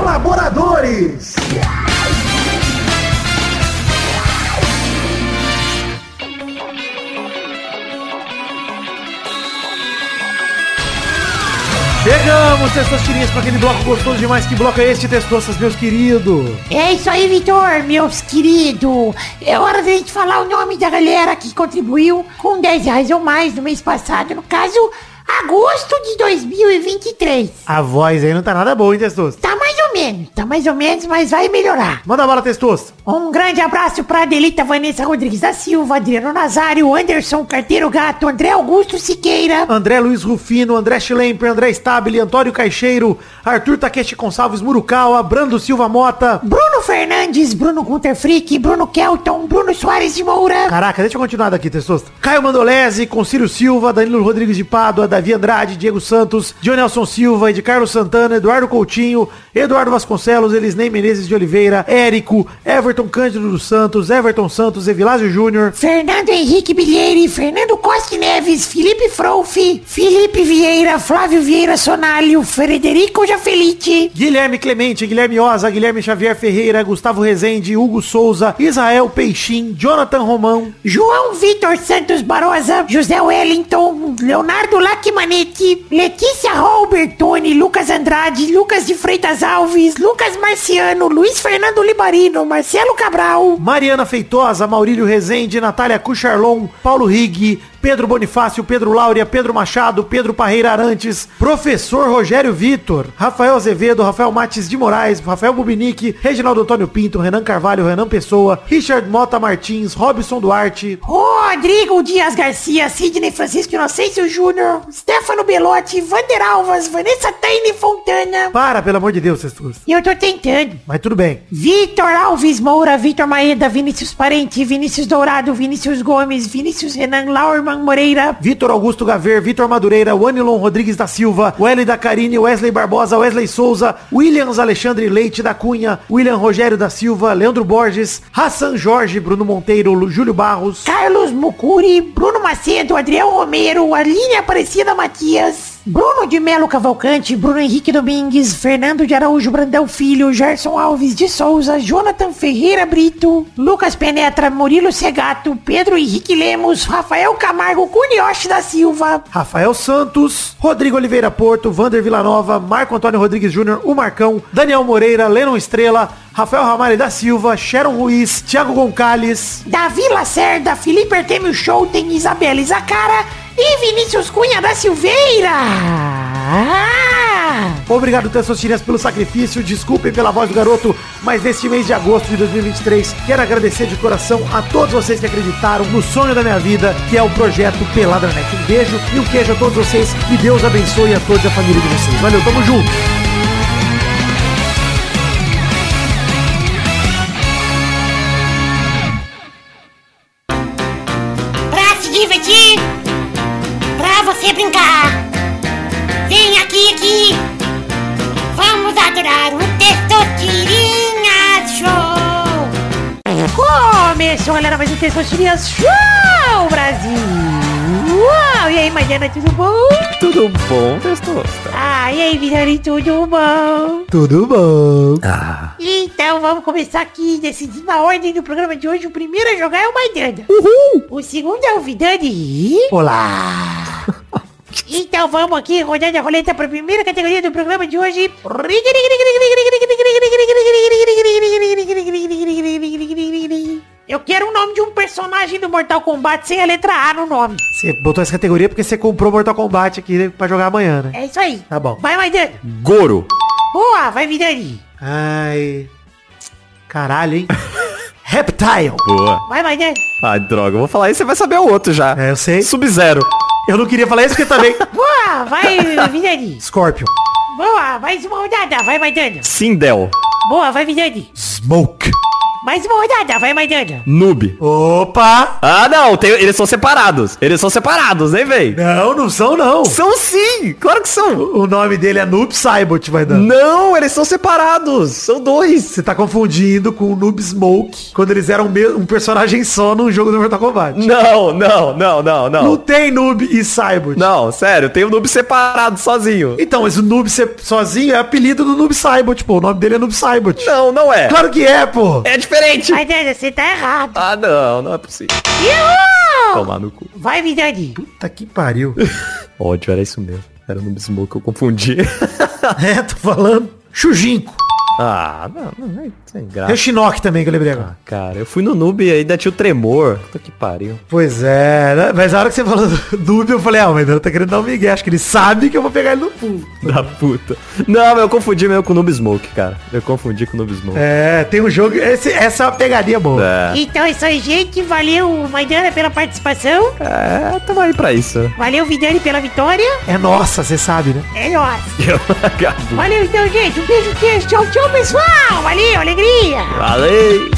Colaboradores. Chegamos, Testosterinhas, para aquele bloco gostoso demais. Que bloco é este, Testossas, meus queridos? É isso aí, Vitor, meus queridos. É hora da gente falar o nome da galera que contribuiu com 10 reais ou mais no mês passado. No caso, agosto de 2023. A voz aí não tá nada boa, hein, Testoso? Tá mais ou menos, tá mais ou menos, mas vai melhorar. Manda bala, Testoso. Um grande abraço pra Adelita Vanessa Rodrigues da Silva, Adriano Nazário, Anderson Carteiro Gato, André Augusto Siqueira, André Luiz Rufino, André Schlemper, André Stabile, Antônio Caixeiro, Arthur Takeshi Gonçalves Murukawa, Brando Silva Mota. Bruno Fernandes, Bruno Gunter Frick, Bruno Kelton, Bruno Soares de Moura, Caraca, deixa eu continuar daqui, Testosta. Caio Mandolese, Concílio Silva, Danilo Rodrigues de Pádua, Davi Andrade, Diego Santos, Dionelson Silva, de Carlos Santana, Eduardo Coutinho, Eduardo Vasconcelos, Elisnei Menezes de Oliveira, Érico, Everton Cândido dos Santos, Everton Santos, Evilásio Júnior, Fernando Henrique Bilheire, Fernando Costa Neves, Felipe Frouf, Felipe Vieira, Flávio Vieira Sonalho, Frederico Jafelite, Guilherme Clemente, Guilherme Oza, Guilherme Xavier Ferreira, Gustavo Rezende, Hugo Souza, Israel Peixim, Jonathan Romão, João Vitor Santos Barosa, José Wellington, Leonardo Lacmanetti, Letícia Robertoni, Lucas Andrade, Lucas de Freitas Alves, Lucas Marciano, Luiz Fernando Libarino, Marcelo Cabral, Mariana Feitosa, Maurílio Rezende, Natália Cucharlon, Paulo Rig, Pedro Bonifácio, Pedro Láurea, Pedro Machado, Pedro Parreira Arantes, Professor Rogério Vitor, Rafael Azevedo, Rafael Mates de Moraes, Rafael Bubinique, Reginaldo Antônio Pinto, Renan Carvalho, Renan Pessoa, Richard Mota Martins, Robson Duarte, Rodrigo Dias Garcia, Sidney Francisco Inocêncio Júnior, Stefano Belotti, Vander Alvas, Vanessa Taine Fontana. para, pelo amor de Deus, Cestus. Eu tô tentando. Mas tudo bem. Vitor Alves Moura, Vitor Maeda, Vinícius Parente, Vinícius Dourado, Vinícius Gomes, Vinícius Renan Moreira, Vitor Augusto Gaver, Vitor Madureira, Wanilon Rodrigues da Silva, Welly da Carine, Wesley Barbosa, Wesley Souza, Williams Alexandre Leite da Cunha, William Rogério da Silva, Leandro Borges, Hassan Jorge, Bruno Monteiro, Júlio Barros, Carlos Mucuri, Bruno Macedo, Adriel Romero, Aline Aparecida Matias, Bruno de Melo Cavalcante, Bruno Henrique Domingues, Fernando de Araújo Brandão Filho, Gerson Alves de Souza, Jonathan Ferreira Brito, Lucas Penetra, Murilo Segato, Pedro Henrique Lemos, Rafael Camargo, Cunioche da Silva, Rafael Santos, Rodrigo Oliveira Porto, Vander Villanova, Marco Antônio Rodrigues Júnior, o Marcão, Daniel Moreira, Lennon Estrela, Rafael Ramalho da Silva, Sharon Ruiz, Thiago Gonçalves, Davi Lacerda, Felipe Artemio Schouten, Isabela Zacara e Vinícius Cunha da Silveira. Ah! Obrigado, Tessostirias, pelo sacrifício. Desculpem pela voz do garoto, mas neste mês de agosto de 2023, quero agradecer de coração a todos vocês que acreditaram no sonho da minha vida, que é o projeto Peladranet. Um beijo e um queijo a todos vocês. E Deus abençoe a todos e a família de vocês. Valeu, tamo junto. Galera, mais um Testosterinhas Show, Brasil! Uau! E aí, Mariana, tudo bom? Tudo bom, Testosta? Ah, e aí, Vidani, tudo bom? Tudo bom? Ah, Então vamos começar aqui, decidindo a ordem do programa de hoje. O primeiro a jogar é o Maidana. Uhul! O segundo é o Vidani. Olá! Então vamos aqui, rodando a roleta para a primeira categoria do programa de hoje. Eu quero o nome de um personagem do Mortal Kombat sem a letra A no nome. Você botou essa categoria porque você comprou Mortal Kombat aqui pra jogar amanhã, né? É isso aí. Tá bom. Vai, Maidana. Goro. Boa, vai, Vidani. Ai. Caralho, hein? Reptile. Boa. Vai, Maidana. Ai, droga, eu vou falar isso, você vai saber o outro já. É, eu sei. Sub-Zero. Eu não queria falar isso porque também. Boa, vai, Vidani. Scorpion. Boa, mais uma rodada. Vai, Maidana. Sindel. Boa, vai, Vidani. Smoke. Mais uma rodada. Vai, Maidana. Noob. Opa! Ah, não, tem- eles são separados. Eles são separados, hein, véi? Não, não são não. São sim, claro que são. O nome dele é Noob Saibot, vai dando. Não, eles são separados. São dois. Você tá confundindo com o Noob Smoke, quando eles eram me- um personagem só num jogo do Mortal Kombat. Não, não, não, não, Não não. tem Noob e Saibot. Não, sério, tem o noob separado, sozinho. Então, mas o Noob ser sozinho é apelido do Noob Saibot, pô. O nome dele é Noob Saibot. Não, não é. Claro que é, pô. É diferente. Maidana, você tá errado. Ah, não, não é possível. Tomar no cu. Vai, Vidani. Puta que pariu. Ódio, era isso mesmo. Era o noob smoke, eu confundi. é, tô falando. Shujinko. Ah, não, não, é sem graça. Tem o Shinnok também que eu lembrei agora. Ah, cara, eu fui no noob e ainda tinha o tremor. Puta que pariu. Pois é, né? mas a hora que você falou do Noob, eu falei, ah, mas ele tá querendo dar um migué. Acho que ele sabe que eu vou pegar ele no pulo. Da puta. Não, mas eu confundi mesmo com o noob smoke, cara. Eu confundi com o noob smoke. É, tem um jogo. esse- essa é uma pegadinha boa. É, Então é isso aí, gente. Valeu, Maidana, pela participação. é tamo aí pra isso. Valeu, Vidani, pela vitória. É nossa, você sabe, né? É acabo. Valeu, então, gente. Um beijo, queijo. Tchau, tchau, pessoal. Valeu, alegria. Valeu!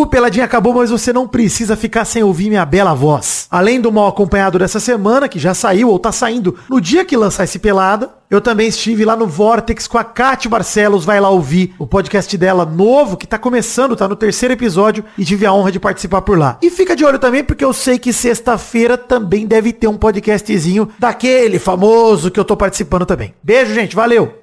O Peladinha acabou, mas você não precisa ficar sem ouvir minha bela voz. Além do mal acompanhado dessa semana, que já saiu ou tá saindo no dia que lançar esse Pelada, eu também estive lá no Vortex com a Kate Barcelos, vai lá ouvir o podcast dela novo, que tá começando, tá no terceiro episódio, e tive a honra de participar por lá. E fica de olho também, porque eu sei que sexta-feira também deve ter um podcastzinho daquele famoso que eu tô participando também. Beijo, gente, valeu!